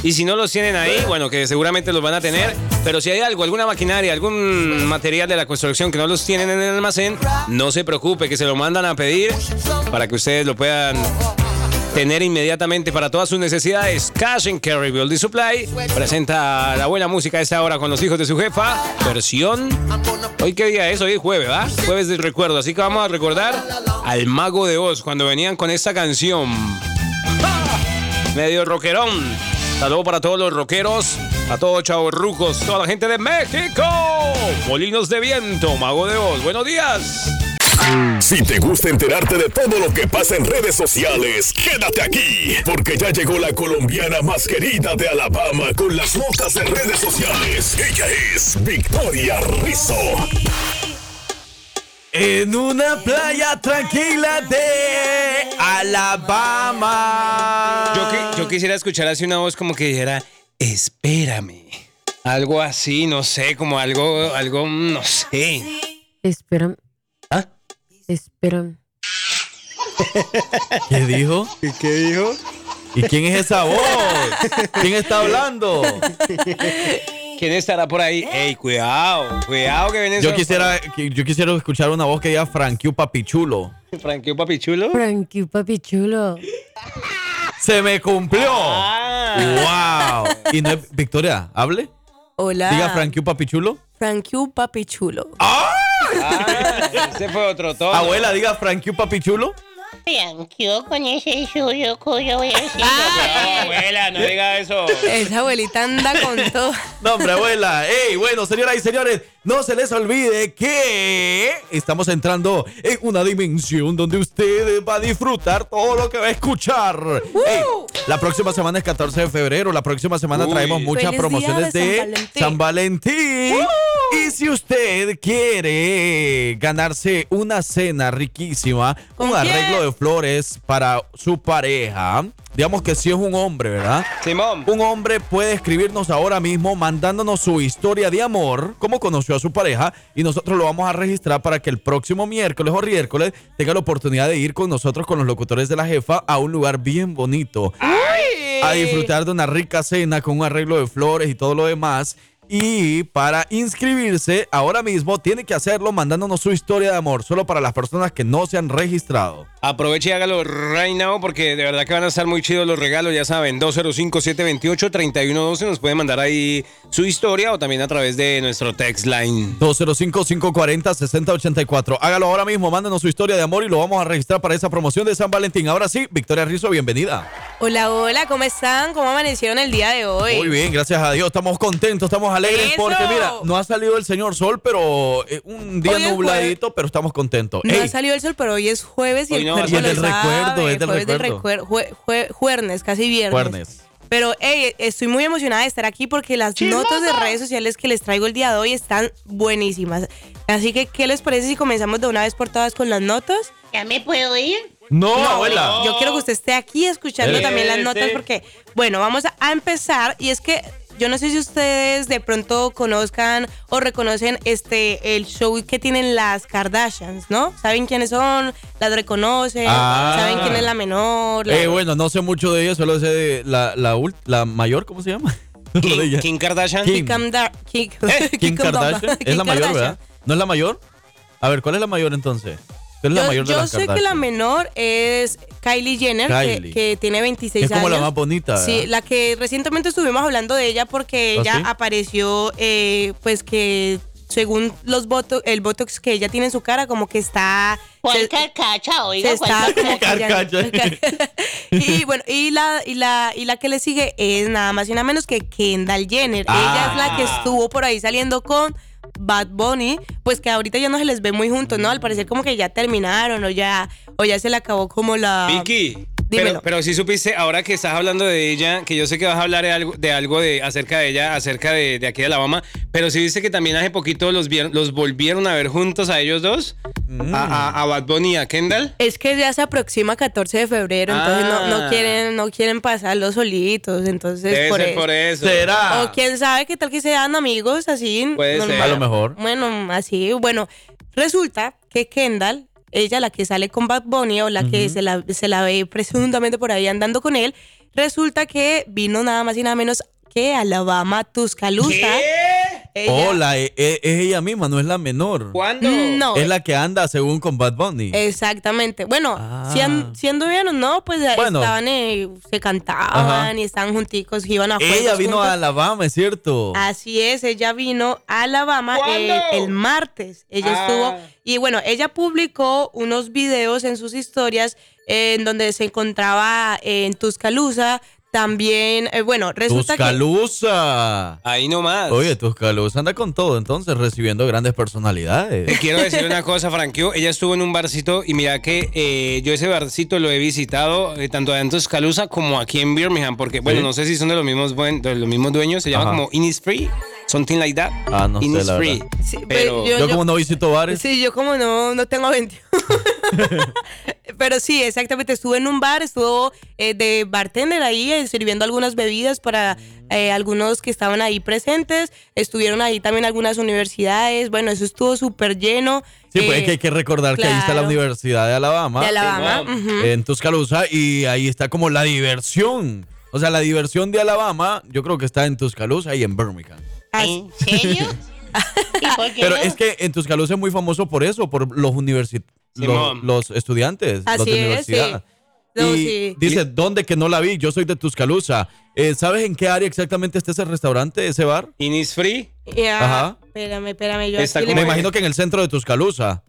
Y si no los tienen ahí, bueno, que seguramente los van a tener. Pero si hay algo, alguna maquinaria, algún material de la construcción que no los tienen en el almacén, no se preocupe, que se lo mandan a pedir para que ustedes lo puedan tener inmediatamente para todas sus necesidades. Cash and Carry Building Supply presenta la buena música a esta hora con los hijos de su jefa. Versión. Hoy qué día es, hoy es jueves, ¿va? Jueves del recuerdo. Así que vamos a recordar al Mago de Oz cuando venían con esta canción. [LAUGHS] Medio rockerón. Saludos para todos los rockeros, a todos chavos rucos, toda la gente de México. Molinos de viento, Mago de Oz. Buenos días. Si te gusta enterarte de todo lo que pasa en redes sociales, quédate aquí, porque ya llegó la colombiana más querida de Alabama con las notas de redes sociales. Ella es Victoria Rizzo. En una playa tranquila de Alabama. Yo, yo quisiera escuchar así una voz como que dijera, espérame. Algo así, no sé, como algo, algo, no sé. Espérame. ¿Ah? Espérame. [LAUGHS] ¿Qué dijo? ¿Qué dijo? ¿Y quién es esa voz? ¿Quién está hablando? ¿Quién estará por ahí? Ey, cuidado, cuidado que viene Yo quisiera, yo quisiera escuchar una voz que diga Frankie Papichulo. Frankie Papichulo. Frankie, papi chulo. ¡Se me cumplió! Ah. ¡Wow! Y no es, Victoria, hable. Hola. Diga Frankie Papichulo. Frankie, papi chulo. Ah, ese fue otro tono. Abuela, diga Frankie Papichulo. Tranquilo con ese suyo cuyo voy a decir. No, abuela, no diga eso. Esa abuelita anda con todo. No, hombre, abuela. Ey, bueno, señoras y señores, no se les olvide que estamos entrando en una dimensión donde usted va a disfrutar todo lo que va a escuchar. La próxima semana es 14 de febrero. La próxima semana Uy. traemos muchas promociones de San Valentín. San Valentín. Y si usted quiere ganarse una cena riquísima, un arreglo de flores para su pareja, digamos que si es un hombre, ¿verdad? Simón. Un hombre puede escribirnos ahora mismo mandándonos su historia de amor, cómo conoció a su pareja, y nosotros lo vamos a registrar para que el próximo miércoles o miércoles tenga la oportunidad de ir con nosotros, con los locutores de la jefa, a un lugar bien bonito. A disfrutar de una rica cena con un arreglo de flores y todo lo demás. Y para inscribirse ahora mismo tiene que hacerlo mandándonos su historia de amor, solo para las personas que no se han registrado. Aproveche y hágalo right now porque de verdad que van a estar muy chidos los regalos, ya saben, 205-728-3112 nos pueden mandar ahí su historia o también a través de nuestro text line. 205-540-6084. Hágalo ahora mismo, mándenos su historia de amor y lo vamos a registrar para esa promoción de San Valentín. Ahora sí, Victoria Rizzo, bienvenida. Hola, hola, ¿cómo están? ¿Cómo amanecieron el día de hoy? Muy bien, gracias a Dios. Estamos contentos, estamos alegres ¡Eso! porque mira, no ha salido el señor sol, pero eh, un día nubladito, pero estamos contentos. No Ey, ha salido el sol, pero hoy es jueves y Hoy el no, cuerpo y es lo del sabe. recuerdo, es del Jueves recuerdo. recuer- jue- jue- juernes, casi viernes. Juernes. Pero hey, estoy muy emocionada de estar aquí porque las notas de redes sociales que les traigo el día de hoy están buenísimas. Así que, ¿qué les parece si comenzamos de una vez por todas con las notas? ¿Ya me puedo ir? No, abuela. Yo quiero que usted esté aquí escuchando Eh, también las notas porque, bueno, vamos a empezar y es que yo no sé si ustedes de pronto conozcan o reconocen este el show que tienen las Kardashians, ¿no? ¿Saben quiénes son? Las reconocen, Ah. saben quién es la menor, la- eh, bueno, no sé mucho de ella, solo sé de la, la, ult- la mayor, ¿cómo se llama? [LAUGHS] Kim Kardashian. Kim, Kim, Dar- Kim- Kim Kardashian. [LAUGHS] Kim Es la mayor, Kardashian. ¿verdad? ¿No es la mayor? A ver, ¿cuál es la mayor entonces? ¿Cuál es la Yo, mayor de yo las sé que la menor es Kylie Jenner, que- Kylie. Que, tiene 26 Es como años. la más bonita, ¿verdad? Sí, la que recientemente estuvimos hablando de ella porque ¿Ah, ella sí? apareció, eh, pues que según los botox, el botox que ella tiene en su cara, como que está. ¿Cuál carcacha? Oiga, se ¿cuál está como carcacha? [LAUGHS] y bueno, y la, y la, y la que le sigue es nada más y nada menos que Kendall Jenner. Ella es la que Ah. estuvo por ahí saliendo con Bad Bunny, pues que ahorita ya no se les ve muy juntos, ¿no? Al parecer como que ya terminaron o ya, o ya se le acabó como la. Vicky. Dímelo. Pero, pero sí supiste, ahora que estás hablando de ella, que yo sé que vas a hablar de algo de, algo de acerca de ella, acerca de, de aquí de Alabama, pero sí viste que también hace poquito los, vier- los volvieron a ver juntos a ellos dos, Mm. a, a- a Bad Bunny y a Kendall. Es que ya se aproxima 14 de febrero, entonces no, no Ah. quieren, no quieren pasarlos solitos, entonces Debe por ser eso. por eso. ¿Será? O quién sabe qué tal que sean amigos así. Puede ser. A lo mejor. Bueno, así, bueno, resulta que Kendall ella la que sale con Bad Bunny o la que se la, se la ve presuntamente por ahí andando con él, resulta que vino nada más y nada menos que Alabama Tuscaloosa. Ella- Hola, e- e- es, ella misma, no es la menor. ¿Cuándo? No. Es la que anda según con Bad Bunny. Exactamente. Bueno, sien- siendo bien o no, pues Ah. Bueno. estaban, eh, se cantaban Ajá. y estaban junticos, iban a ella vino juntos. a Alabama, es cierto. Así es, ella vino a Alabama eh, el martes. Ella Ah. estuvo y bueno, ella publicó unos videos en sus historias eh, en donde se encontraba eh, en Tuscaloosa. También, eh, bueno, resulta que Tuscaloosa. Ahí nomás. Oye, Tuscaloosa anda con todo, entonces, recibiendo grandes personalidades. Te quiero decir una cosa, Franquio. Ella estuvo en un barcito y mira que eh, yo ese barcito lo he visitado eh, tanto en Tuscaloosa como aquí en Birmingham, porque, bueno, Sí. no sé si son de los mismos, buen- de los mismos dueños. Se llama Ajá. como Innisfree, something like that. Ah, no sé, la Innisfree. verdad. Sí, Pero Yo, como no visito bares. Sí, yo como no, no tengo 21. [LAUGHS] Pero sí, exactamente. Estuvo en un bar, estuvo eh, de bartender ahí eh, sirviendo algunas bebidas para eh, algunos que estaban ahí presentes. Estuvieron ahí también algunas universidades. Bueno, eso estuvo súper lleno. Sí, pues Eh, es que hay que recordar que ahí está la. Universidad de Alabama. De Alabama, en- Tuscaloosa. Y ahí está como la diversión. O sea, la diversión de Alabama, yo creo que está en Tuscaloosa y en Birmingham. ¿En [LAUGHS] Pero es que en Tuscaloosa es muy famoso por eso, por los universi- los, los estudiantes, los Así de es, universidad. sí. No, y sí. dice, ¿dónde que no la vi? Yo soy de Tuscaloosa. Eh, ¿Sabes en qué área exactamente está ese restaurante, ese bar? Innisfree. Ya, Ajá. Espérame, espérame. Yo Está aquí le- Me imagino que en el centro de Tuscaloosa.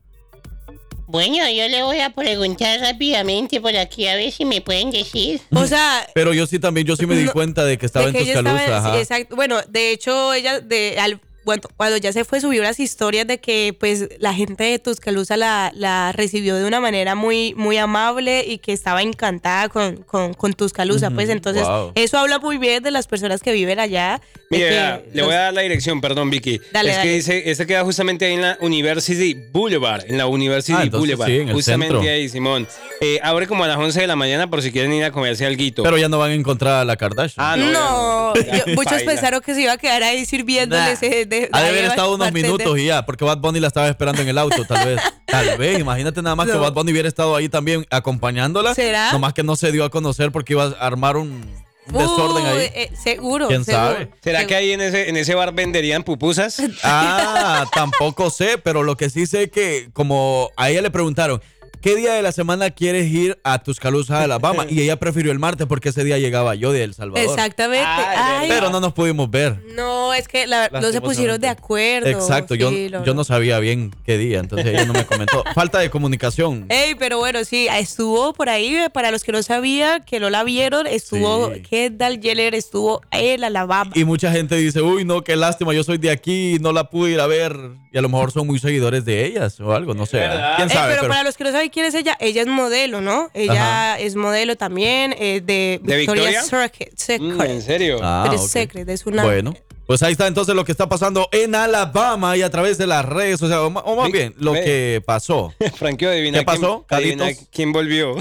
Bueno, yo le voy a preguntar rápidamente por aquí a ver si me pueden decir. O sea, Pero yo sí también, yo sí me di No, cuenta de que estaba de en que estaba Tuscaloosa. en- ajá. exacto. Bueno, de hecho, ella de al- bueno, cuando ya se fue subió unas historias de que pues la gente de Tuscaloosa la, la recibió de una manera muy muy amable y que estaba encantada con, con, con Tuscaloosa. Pues entonces wow. eso habla muy bien de las personas que viven allá. Mira, le los- voy a dar la dirección, perdón, Vicky. Dale, es dale. que dice, este queda justamente ahí en la University Boulevard, en la University Ah, entonces Boulevard. sí, en el justamente centro. ahí, Simón. Eh, abre como a las 11 de la mañana por si quieren ir a comerse algo. Pero ya no van a encontrar a la Kardashian. Ah, no. No, ya no. yo- [LAUGHS] muchos pensaron que se iba a quedar ahí sirviéndoles. Nah. De- Ha de haber estado unos minutos y ya, porque Bad Bunny la estaba esperando en el auto, tal vez. [LAUGHS] Tal vez, imagínate nada más que. Bad Bunny hubiera estado ahí también acompañándola. ¿Será? Nomás que no se dio a conocer porque iba a armar un, desorden ahí. eh, seguro. ¿Quién seguro. sabe? ¿Será que ahí en ese, en ese bar venderían pupusas? Ah, tampoco sé, pero lo que sí sé que como a ella le preguntaron, ¿qué día de la semana quieres ir a Tuscaloosa, Alabama? [LAUGHS] Y ella prefirió el martes porque ese día llegaba yo de El Salvador. Exactamente. Ay, Pero no nos pudimos ver. No, es que la- no se pusieron de acuerdo. Exacto, yo, lo- yo no sabía bien qué día, entonces ella no me comentó. [LAUGHS] Falta de comunicación. Ey, pero bueno, sí, estuvo por ahí, eh, para los que no sabían, que no la vieron, estuvo Sí. Kendall Jenner, estuvo en Alabama. Y mucha gente dice, uy, no, qué lástima, yo soy de aquí, no la pude ir a ver. Y a lo mejor son muy seguidores de ellas o algo, no sé. ¿Quién Eh, sabe? pero, Pero- para los que no saben quién es ella, ella es modelo, ¿no? Ella Ajá. es modelo también eh, de, ¿De Victoria's Victoria? Secret. Secret. Mm, ¿En serio? Ah, Victoria's ok. Secret, es una... Bueno, pues ahí está entonces lo que está pasando en Alabama y a través de las redes, o sea, o, más bien, lo ve. que pasó. [LAUGHS] Franquio, adivina ¿Qué pasó, quién, adivina quién volvió.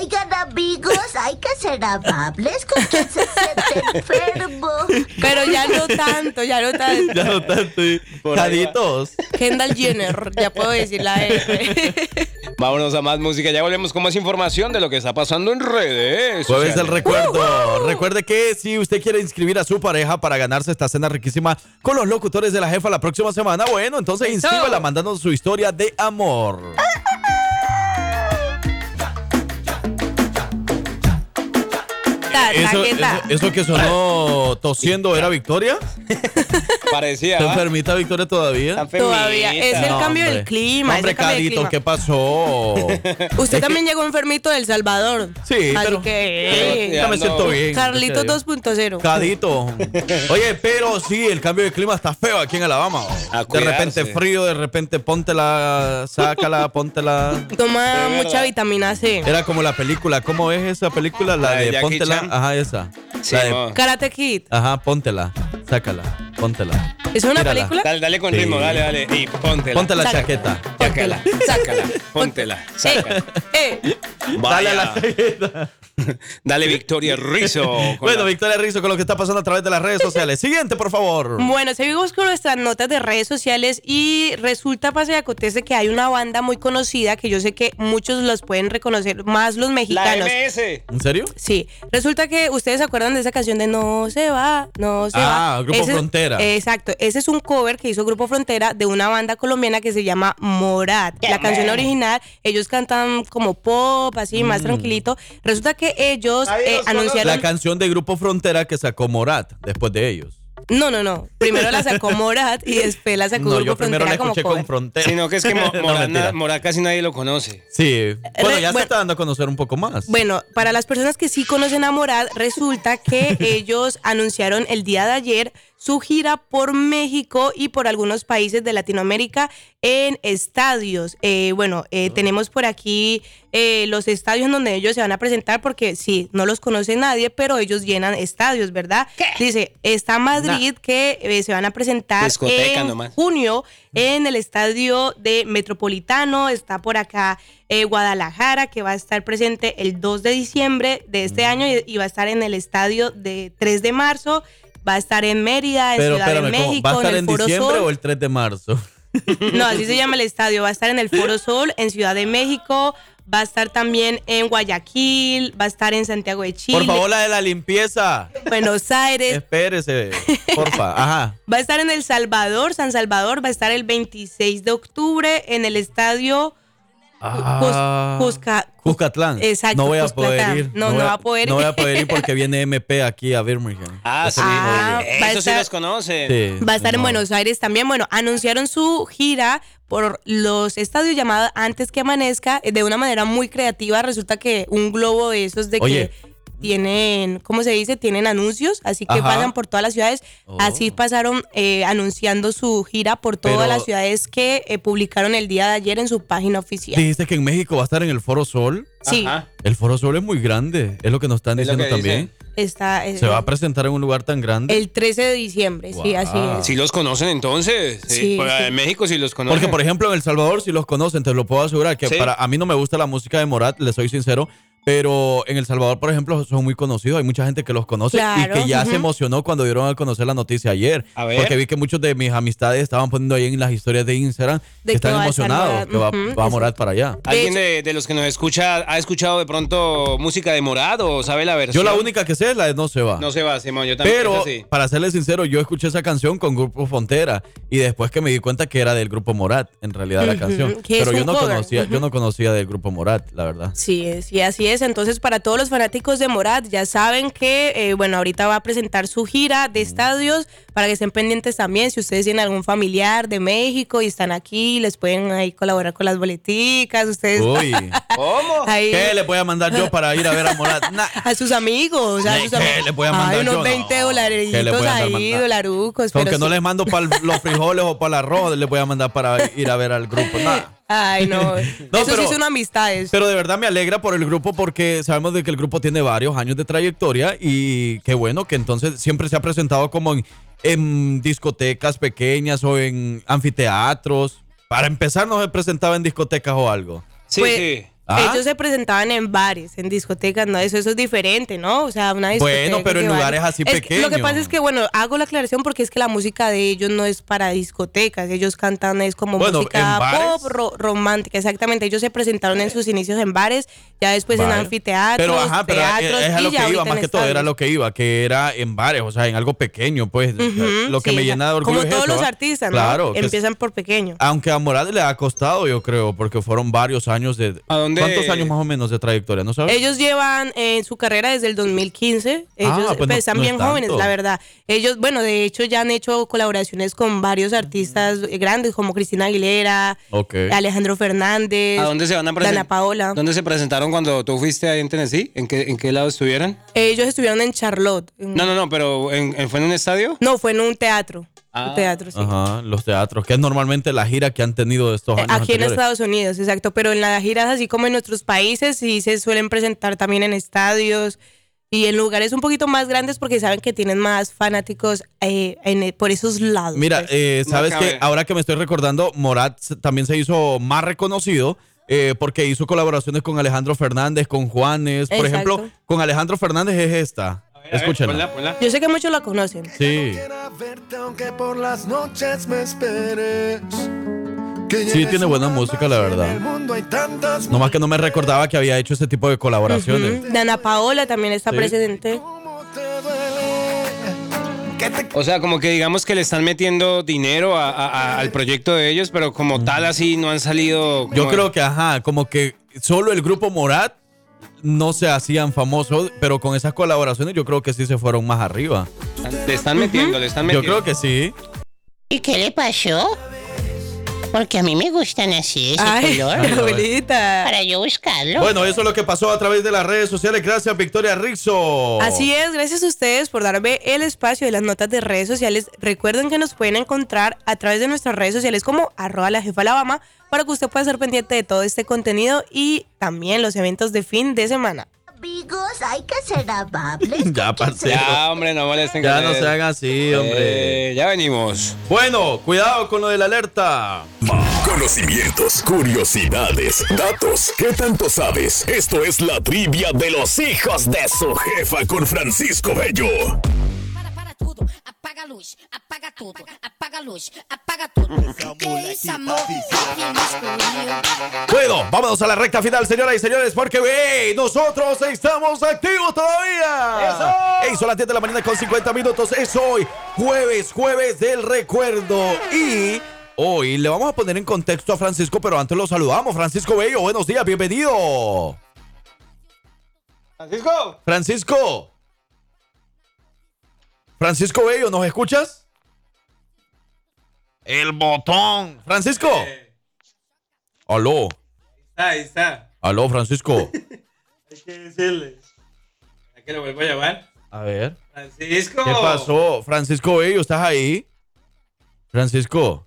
Oigan amigos, hay que ser amables con quien se siente [LAUGHS] enfermo. Ya no tanto, ya no tanto. [LAUGHS] Ya no tanto. Caditos. Kendall Jenner, ya puedo decir la R. [LAUGHS] Vámonos a más música. Ya volvemos con más información de lo que está pasando en redes. Jueves del recuerdo. Recuerde que si usted quiere inscribir a su pareja para ganarse esta cena riquísima con los locutores de la jefa la próxima semana, bueno, entonces inscríbala mandando su historia de amor. Ta, Eso, taqueta. eso- eso que sonó tosiendo era Victoria. [LAUGHS] Parecía. ¿Está enfermita Victoria todavía? Enfermita. Todavía. Es el No, cambio del clima. Hombre, Carito. ¿qué pasó? [LAUGHS] Usted también llegó enfermito del Salvador. Sí, Así pero- que. Ya me siento bien. Dios. 2.0. Cadito. Oye, pero sí, el cambio de clima está feo aquí en Alabama. A De repente frío, de repente póntela, sácala, [LAUGHS] póntela. Toma mucha vitamina C. Era como la película, ¿cómo es esa película? La, de póntela. Ajá, esa. Sí, La de-. Karate Kid. ajá, póntela, sácala, póntela. ¿Es una Tírala. película? Dale, dale con Sí. ritmo, dale, dale. Y póntela. Ponte la Saca. chaqueta. Sácala, sácala, póntela, sácala. Eh, Dale a la chaqueta. [LAUGHS] Dale Victoria Rizzo. [LAUGHS] Bueno, la- Victoria Rizzo con lo que está pasando a través de las redes sociales. Siguiente, por favor. Bueno, seguimos con nuestras notas de redes sociales y resulta, pasa y acontece que hay una banda muy conocida que yo sé que muchos los pueden reconocer, más los La mexicanos. MS. ¿En serio? Sí, resulta que ustedes se acuerdan de esa canción de No se va, no se va. Ah, Grupo Ese- Frontera. Exacto, ese es un cover que hizo Grupo Frontera de una banda colombiana que se llama Morat. La canción original, ellos cantan como pop, así, más Mm. tranquilito. Resulta que ellos eh, anunciaron... La canción de Grupo Frontera que sacó Morat después de ellos. No, no, no. Primero la sacó Morat y después la sacó No, Grupo yo primero la Frontera como escuché cover. con Frontera. Sino que es que [LAUGHS] Mo- Morat. Morat casi nadie lo conoce. Sí. Bueno, ya se bueno. está dando a conocer un poco más. Bueno, para las personas que sí conocen a Morat, resulta que [LAUGHS] ellos anunciaron el día de ayer su gira por México y por algunos países de Latinoamérica en estadios. Eh, bueno, eh, tenemos por aquí eh, los estadios en donde ellos se van a presentar porque sí, no los conoce nadie, pero ellos llenan estadios, ¿verdad? Dice, está Madrid que eh, se van a presentar Discoteca en nomás. junio en el estadio de Metropolitano. Está por acá eh, Guadalajara, que va a estar presente el 2 de diciembre de este Mm. año y, y va a estar en el estadio de 3 de marzo. Va a estar en Mérida, en Pero Ciudad de. México, ¿va a estar en en el Foro diciembre Sol. o el 3 de marzo? [LAUGHS] No, así se llama el estadio. Va a estar en el Foro Sol, en Ciudad de México. Va a estar también en Guayaquil. Va a estar en Santiago de Chile. Por favor, la de la limpieza. Buenos Aires. Espérese, porfa. Ajá. [LAUGHS] Va a estar en El Salvador, San Salvador, va a estar el 26 de octubre en el estadio Ah. Cusca- Cuscatlán. Exacto, No voy a Cuscatlán. poder ir. No, no voy va a poder ir. No voy a poder ir porque viene MP aquí a Birmingham. Ah, sí. va Eso sí los conocen. Sí, Va a estar en no. Buenos Aires también. Bueno, anunciaron su gira por los estadios llamados Antes que Amanezca eh, de una manera muy creativa. Resulta que un globo de esos de Oye. que tienen, ¿cómo se dice? Tienen anuncios, así que Ajá. pasan por todas las ciudades. Oh. Así pasaron eh, anunciando su gira por todas Pero- las ciudades que eh, publicaron el día de ayer en su página oficial. Dijiste que en México va a estar en el Foro Sol. Sí. Ajá. El Foro Sol es muy grande. Es lo que nos están Es diciendo también. Está, eh, Se va a presentar en un lugar tan grande. el 13 de diciembre, sí, así es. Sí los conocen entonces. Sí. Sí, Por- sí. En México sí los conocen. Porque, por ejemplo, en El Salvador, si los conocen, te lo puedo asegurar, que Sí. para a mí no me gusta la música de Morat, le soy sincero, pero en El Salvador, por ejemplo, son muy conocidos, hay mucha gente que los conoce Claro, y que ya se emocionó cuando dieron a conocer la noticia ayer. A ver. Porque vi que muchos de mis amistades estaban poniendo ahí en las historias de Instagram De que están emocionados, que va, a Morat para allá. ¿Alguien de, de los que nos escucha ha escuchado de pronto música de Morat o sabe la versión? Yo la única que sé es la de No se va. No se va, Simón. Yo también. Pero, sí. para serle sincero, yo escuché esa canción con Grupo Frontera y después que me di cuenta que era del Grupo Morat, en realidad, la canción. Pero yo no cover, conocía, yo no conocía del Grupo Morat, la verdad. Sí, sí, así es. Entonces, para todos los fanáticos de Morat, ya saben que, eh, bueno, ahorita va a presentar su gira de estadios para que estén pendientes también. Si ustedes tienen algún familiar de México y están aquí, les pueden ahí colaborar con las boleticas. Ustedes. Uy. [LAUGHS] ¿Cómo? ahí- ¿Qué le voy a mandar yo para ir a ver a Morat? [LAUGHS] Nah. a sus amigos. A sus ¿Qué amigos. le voy a mandar Ay, unos yo? 20 No. dolaritos ¿Qué le voy a andar ahí, dolarucos. Aunque pero no sí. les mando para los frijoles o para el arroz, les voy a mandar para ir a ver al grupo. [LAUGHS] Nah. Ay, no. [LAUGHS] Eso pero- sí son amistades. Pero de verdad me alegra por el grupo porque sabemos de que el grupo tiene varios años de trayectoria y qué bueno que entonces siempre se ha presentado como en, en discotecas pequeñas o en anfiteatros. Para empezar no se presentaba en discotecas o algo. Sí, Pues, sí. ¿Ah? Ellos se presentaban en bares, en discotecas, ¿no? Eso, eso es diferente, ¿no? O sea, una discoteca. Bueno, pero en lugares así Es que- Lo que pequeños. pasa es que, bueno, hago la aclaración porque es que la música de ellos no es para discotecas. Ellos cantan, es como Bueno, música pop ro- romántica, exactamente. Ellos se presentaron en sus inicios en bares, ya después en anfiteatros, Pero ajá, pero teatros, es a lo que iba, más que todo era lo que iba, que era en bares, o sea, en algo pequeño, pues. Ujú, lo que sí, me llena de orgullo Como es todos eso, los ¿ah? artistas, ¿no? Claro, Empiezan por pequeño. Aunque a Morales le ha costado, yo creo, porque fueron varios años de... ¿A dónde? ¿Cuántos años más o menos de trayectoria? ¿No sabes? Ellos llevan en su carrera desde el 2015. Ellos Ah, pues no- pues, están no es bien jóvenes, la verdad. Ellos, bueno, de hecho ya han hecho colaboraciones con varios artistas grandes como Cristina Aguilera. Alejandro Fernández, ¿A dónde se van a presentar? Dana Paola. ¿Dónde se presentaron cuando tú fuiste ahí en Tennessee? ¿En qué, en qué lado estuvieron? Ellos estuvieron en Charlotte. en- No, no, no, pero ¿en- en- ¿fue en un estadio? No, fue en un teatro. Ah. Un teatro, sí. Ajá, los teatros, que es normalmente la gira que han tenido estos Eh, años Aquí en. Estados Unidos, exacto. Pero en las giras, así como en nuestros países, sí se suelen presentar también en estadios y en lugares un poquito más grandes porque saben que tienen más fanáticos eh, en- por esos lados. Mira, pues. eh, sabes que ahora que me estoy recordando, Morat también se hizo más reconocido eh, porque hizo colaboraciones con Alejandro Fernández, con Juanes. Por Exacto. ejemplo, con Alejandro Fernández es esta. Escúchenla. Yo sé que muchos la conocen. Sí. Sí, tiene buena música, la verdad. Nomás que no me recordaba que había hecho ese tipo de colaboraciones. Ujú. Dana Paola también está Sí. presente. O sea, como que digamos que le están metiendo dinero a- a- a- al proyecto de ellos, pero como tal así no han salido. Yo creo que, ajá, como que solo el grupo Morat no se hacían famosos, pero con esas colaboraciones yo creo que sí se fueron más arriba. Le están metiendo, le están Yo metiendo. creo que sí. ¿Y qué le pasó? Porque a mí me gustan así, ese Ay, color. [LAUGHS] abuelita. Para yo buscarlo. Bueno, eso es lo que pasó a través de las redes sociales. Gracias, Victoria Rizzo. Así es, gracias a ustedes por darme el espacio de las notas de redes sociales. Recuerden que nos pueden encontrar a través de nuestras redes sociales como arroba la jefa Alabama para que usted pueda ser pendiente de todo este contenido y también los eventos de fin de semana. Amigos, hay que ser amables. [LAUGHS] Ya, parcero. Ya, hombre, no molesten. Ya no se hagan así, hombre. Eh, ya venimos. Bueno, cuidado con lo de la alerta. Conocimientos, curiosidades, datos. ¿Qué tanto sabes? Esto es la trivia de los hijos de su jefa con Francisco Bello. Apaga a luz, apaga tudo, apaga a luz, apaga amor? Bueno, vámonos a la recta final, señoras y señores, porque nosotros estamos activos todavía. ¡Eso! Ey, son las 10 de la mañana con 50 minutos. Es hoy, jueves, jueves del recuerdo. Y hoy le vamos a poner en contexto a Francisco, pero antes lo saludamos. Francisco Bello, buenos días, bienvenido. Francisco. Francisco. Francisco Bello, ¿nos escuchas? El botón. Francisco. Aló. Ahí está. Aló, Francisco. [LAUGHS] Hay que decirle. ¿A qué lo vuelvo a llamar? A ver. Francisco. ¿Qué pasó? Francisco Bello, ¿estás ahí? Francisco.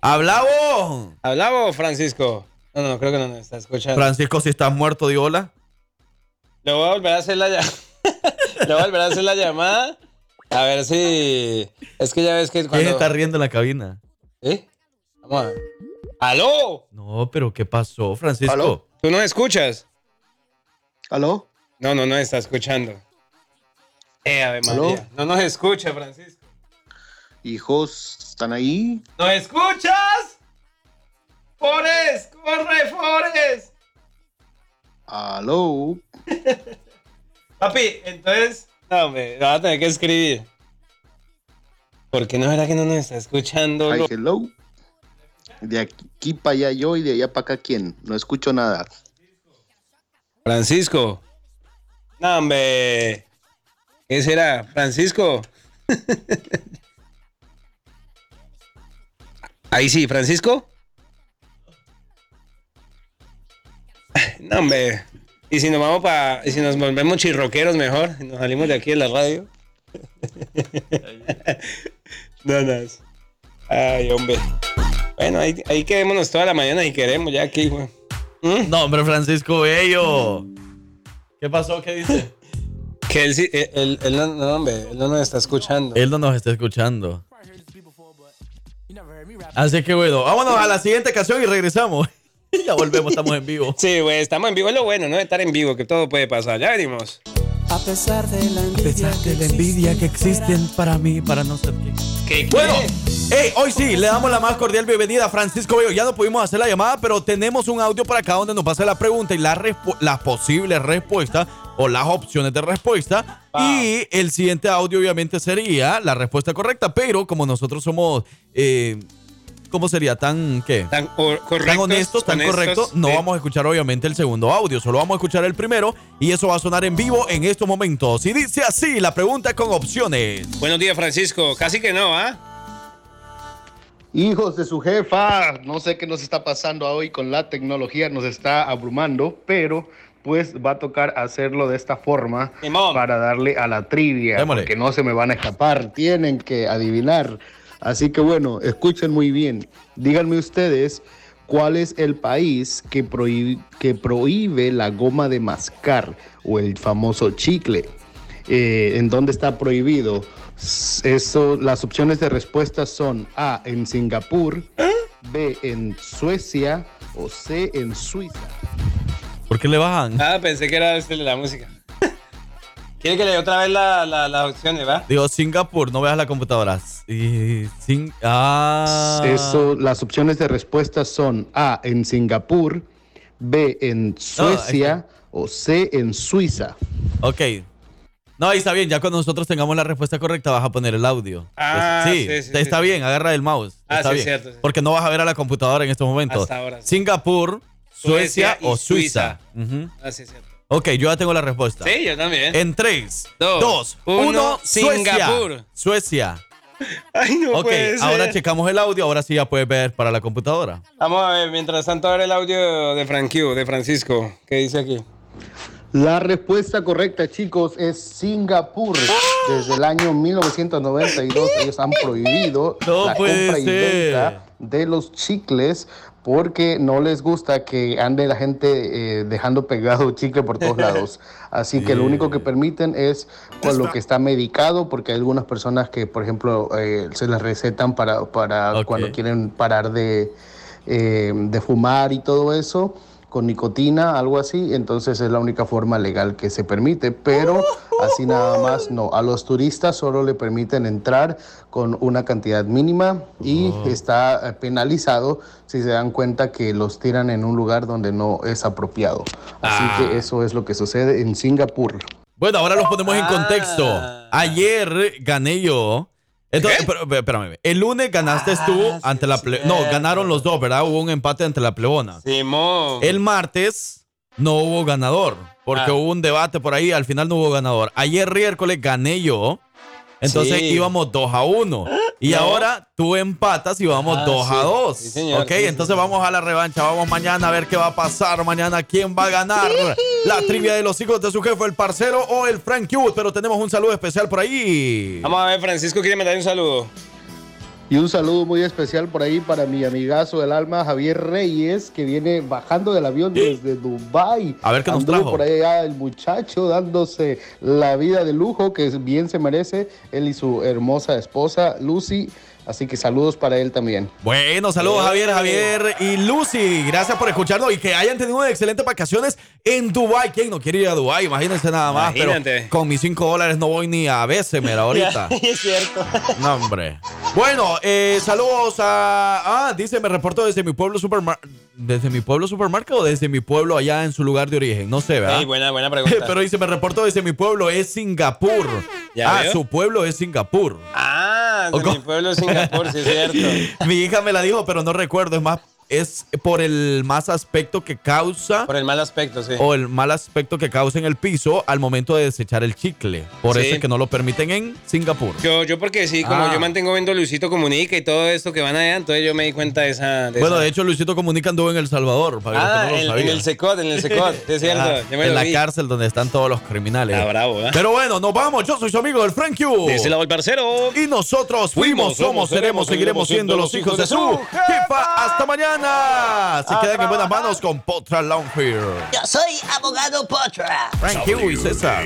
¡Habla vos! ¿Habla vos, Francisco? No, no, creo que no nos está escuchando. Francisco, si estás muerto, di hola. Le voy a volver a hacer la llamada. [LAUGHS] Le voy a volver a hacer la llamada. A ver si. Es que ya ves que ¿Quién cuando. está riendo en la cabina? ¿Eh? Vamos a ver. ¡Aló! No, pero ¿qué pasó, Francisco? ¿Aló? ¿Tú no escuchas? ¿Aló? No, no, no está escuchando. Eh, Ave ¿Aló? María. No nos escucha, Francisco. Hijos, ¿están ahí? ¿No escuchas? ¡Forest! ¡Corre, Forest! ¿Aló? [LAUGHS] Papi, entonces. No, lo vas a tener que escribir. ¿Por qué no era que no nos está escuchando? Hi, lo- hello. De aquí para allá yo y de allá para acá quién. No escucho nada. Francisco. No, hombre. ¿Qué será? Francisco. [LAUGHS] Ahí sí, Francisco. [LAUGHS] No, hombre. Y si nos vamos para. Y si nos volvemos chirroqueros mejor. y Nos salimos de aquí de la radio. [LAUGHS] no, no. Ay, hombre. Bueno, ahí, ahí quedémonos toda la mañana si queremos, ya aquí, güey. No, hombre, Francisco Bello. ¿Qué pasó? ¿Qué dice? Que él sí, él, él- él no, no, hombre, él no nos está escuchando. Él no nos está escuchando. Así que bueno, vámonos a la siguiente canción y regresamos. [LAUGHS] ya volvemos, estamos en vivo. Sí, güey, estamos en vivo. Es lo bueno, ¿no? Estar en vivo, que todo puede pasar. Ya venimos. A pesar de la A envidia, pesar de la envidia que existen para mí, para no ser ¿Qué, Bueno, hey, hoy sí, le damos la más cordial bienvenida a Francisco Bello. Ya no pudimos hacer la llamada, pero tenemos un audio por acá donde nos pasa la pregunta y la las posibles respuestas o las opciones de respuesta. Y el siguiente audio obviamente sería la respuesta correcta, pero como nosotros somos... eh, ¿Cómo sería? ¿Tan qué? Tan, correctos, tan honestos, tan honestos, correctos. No sí. vamos a escuchar obviamente el segundo audio, solo vamos a escuchar el primero y eso va a sonar en vivo en estos momentos. Y dice así la pregunta con opciones. Buenos días, Francisco. Casi que no, ¿ah? Hijos de su jefa, no sé qué nos está pasando hoy con la tecnología, nos está abrumando, pero pues va a tocar hacerlo de esta forma para darle a la trivia, porque no se me van a escapar, tienen que adivinar. Así que bueno, escuchen muy bien. Díganme ustedes cuál es el país que, prohí- que prohíbe la goma de mascar o el famoso chicle. Eh, ¿En dónde está prohibido? Eso, las opciones de respuesta son A, en Singapur, B en Suecia o C en Suiza. ¿Por qué le bajan? Ah, pensé que era este de la música. ¿Quiere que le dé otra vez la, la, las opciones, va? Digo, Singapur, no veas la computadora. Y, sin, ah. Eso, las opciones de respuesta son A en Singapur, B en Suecia o C en Suiza. Ok. No, ahí está bien. Ya cuando nosotros tengamos la respuesta correcta, vas a poner el audio. Ah, sí, sí, sí, está sí, bien. Agarra el mouse. Ah, está sí, bien. cierto, sí. Porque no vas a ver a la computadora en estos momentos. Hasta ahora, sí. Singapur, Suecia, Suecia y o Suiza. Suiza. Ujú. Ah, sí, cierto. Ok, yo ya tengo la respuesta. Sí, yo también. En 3, Dos, 2, uno, 1, Singapur. Suecia. [LAUGHS] Ay, no ok, puede ser. ahora checamos el audio. Ahora sí ya puedes ver para la computadora. Vamos a ver, mientras tanto, ahora el audio de Frank Q, de Francisco. ¿Qué dice aquí? La respuesta correcta, chicos, es Singapur. Desde el año 1992 ellos han prohibido No la compra y venta de los chicles porque no les gusta que ande la gente eh, dejando pegado [LAUGHS] chicle por todos lados. Así que lo único que permiten es con lo que está medicado, porque hay algunas personas que, por ejemplo, eh, se les recetan para, para cuando quieren parar de, eh, de fumar y todo eso con nicotina, algo así, entonces es la única forma legal que se permite, pero así nada más no. A los turistas solo le permiten entrar con una cantidad mínima y está eh, penalizado si se dan cuenta que los tiran en un lugar donde no es apropiado. Así que eso es lo que sucede en Singapur. Bueno, ahora los ponemos en Ah. contexto. Ayer gané yo. Entonces, pero, pero, espérame. El lunes ganaste tú Ah, ante la ple- No, ganaron los dos, ¿verdad? Hubo un empate ante la plebona. Simón. El martes no hubo ganador. Porque Ah. hubo un debate por ahí. Al final no hubo ganador. Ayer miércoles gané yo. Entonces Sí. íbamos 2 a 1. Y No. ahora tú empatas y vamos Ah, 2 sí. a 2. Sí, señor. ok, entonces vamos a la revancha. Vamos mañana a ver qué va a pasar. Mañana quién va a ganar la trivia de los hijos de su jefe, el parcero o el Frank Cute. Pero tenemos un saludo especial por ahí. Vamos a ver, Francisco quiere mandar un saludo. Y un saludo muy especial por ahí para mi amigazo del alma, Javier Reyes, que viene bajando del avión desde Dubai. A ver qué nos trajo. por allá el muchacho dándose la vida de lujo que bien se merece, él y su hermosa esposa, Lucy. Así que saludos para él también. Bueno, saludos. Javier, Javier y Lucy. Gracias por escucharnos y que hayan tenido unas excelentes vacaciones en Dubai. ¿Quién no quiere ir a Dubai? Imagínense nada más. Imagínate. Pero con mis 5 dólares no voy ni a Bessemer [LAUGHS] ahorita. [LAUGHS] es cierto. No, hombre. Bueno, eh, saludos a. Ah, dice, me reporto desde mi pueblo supermarket. ¿Desde mi pueblo supermarket o desde mi pueblo allá en su lugar de origen? No sé, ¿verdad? Ey, buena, buena pregunta. [LAUGHS] Pero dice, me reporto desde mi pueblo, es Singapur. ¿Ya ah, veo? su pueblo es Singapur. Ah, de mi pueblo es Singapur, sí es cierto. [LAUGHS] Mi hija me la dijo, pero no recuerdo. Es más, es por el más aspecto que causa Por el mal aspecto, sí. o el mal aspecto que causa en el piso al momento de desechar el chicle. Por Sí. eso es que no lo permiten en Singapur. Yo, yo porque sí, como Ah. yo mantengo viendo Luisito Comunica y todo esto que van allá, entonces yo me di cuenta de esa... de Bueno, esa- de hecho, Luisito Comunica anduvo en El Salvador. Para los que Ah, no lo en, el Secot, en el Secot, es [LAUGHS] cierto. Yo me en la cárcel donde están todos los criminales. Ah, bravo, ¿eh? Pero bueno, nos vamos. Yo soy su amigo el Frank Q. De ese lado el parcero. Y nosotros fuimos, somos, seremos, seguiremos siendo los hijos de su jefa. Hasta mañana. Se quedan en buenas manos con Potra Longfield. Yo soy abogado Potra. Frank Q y César.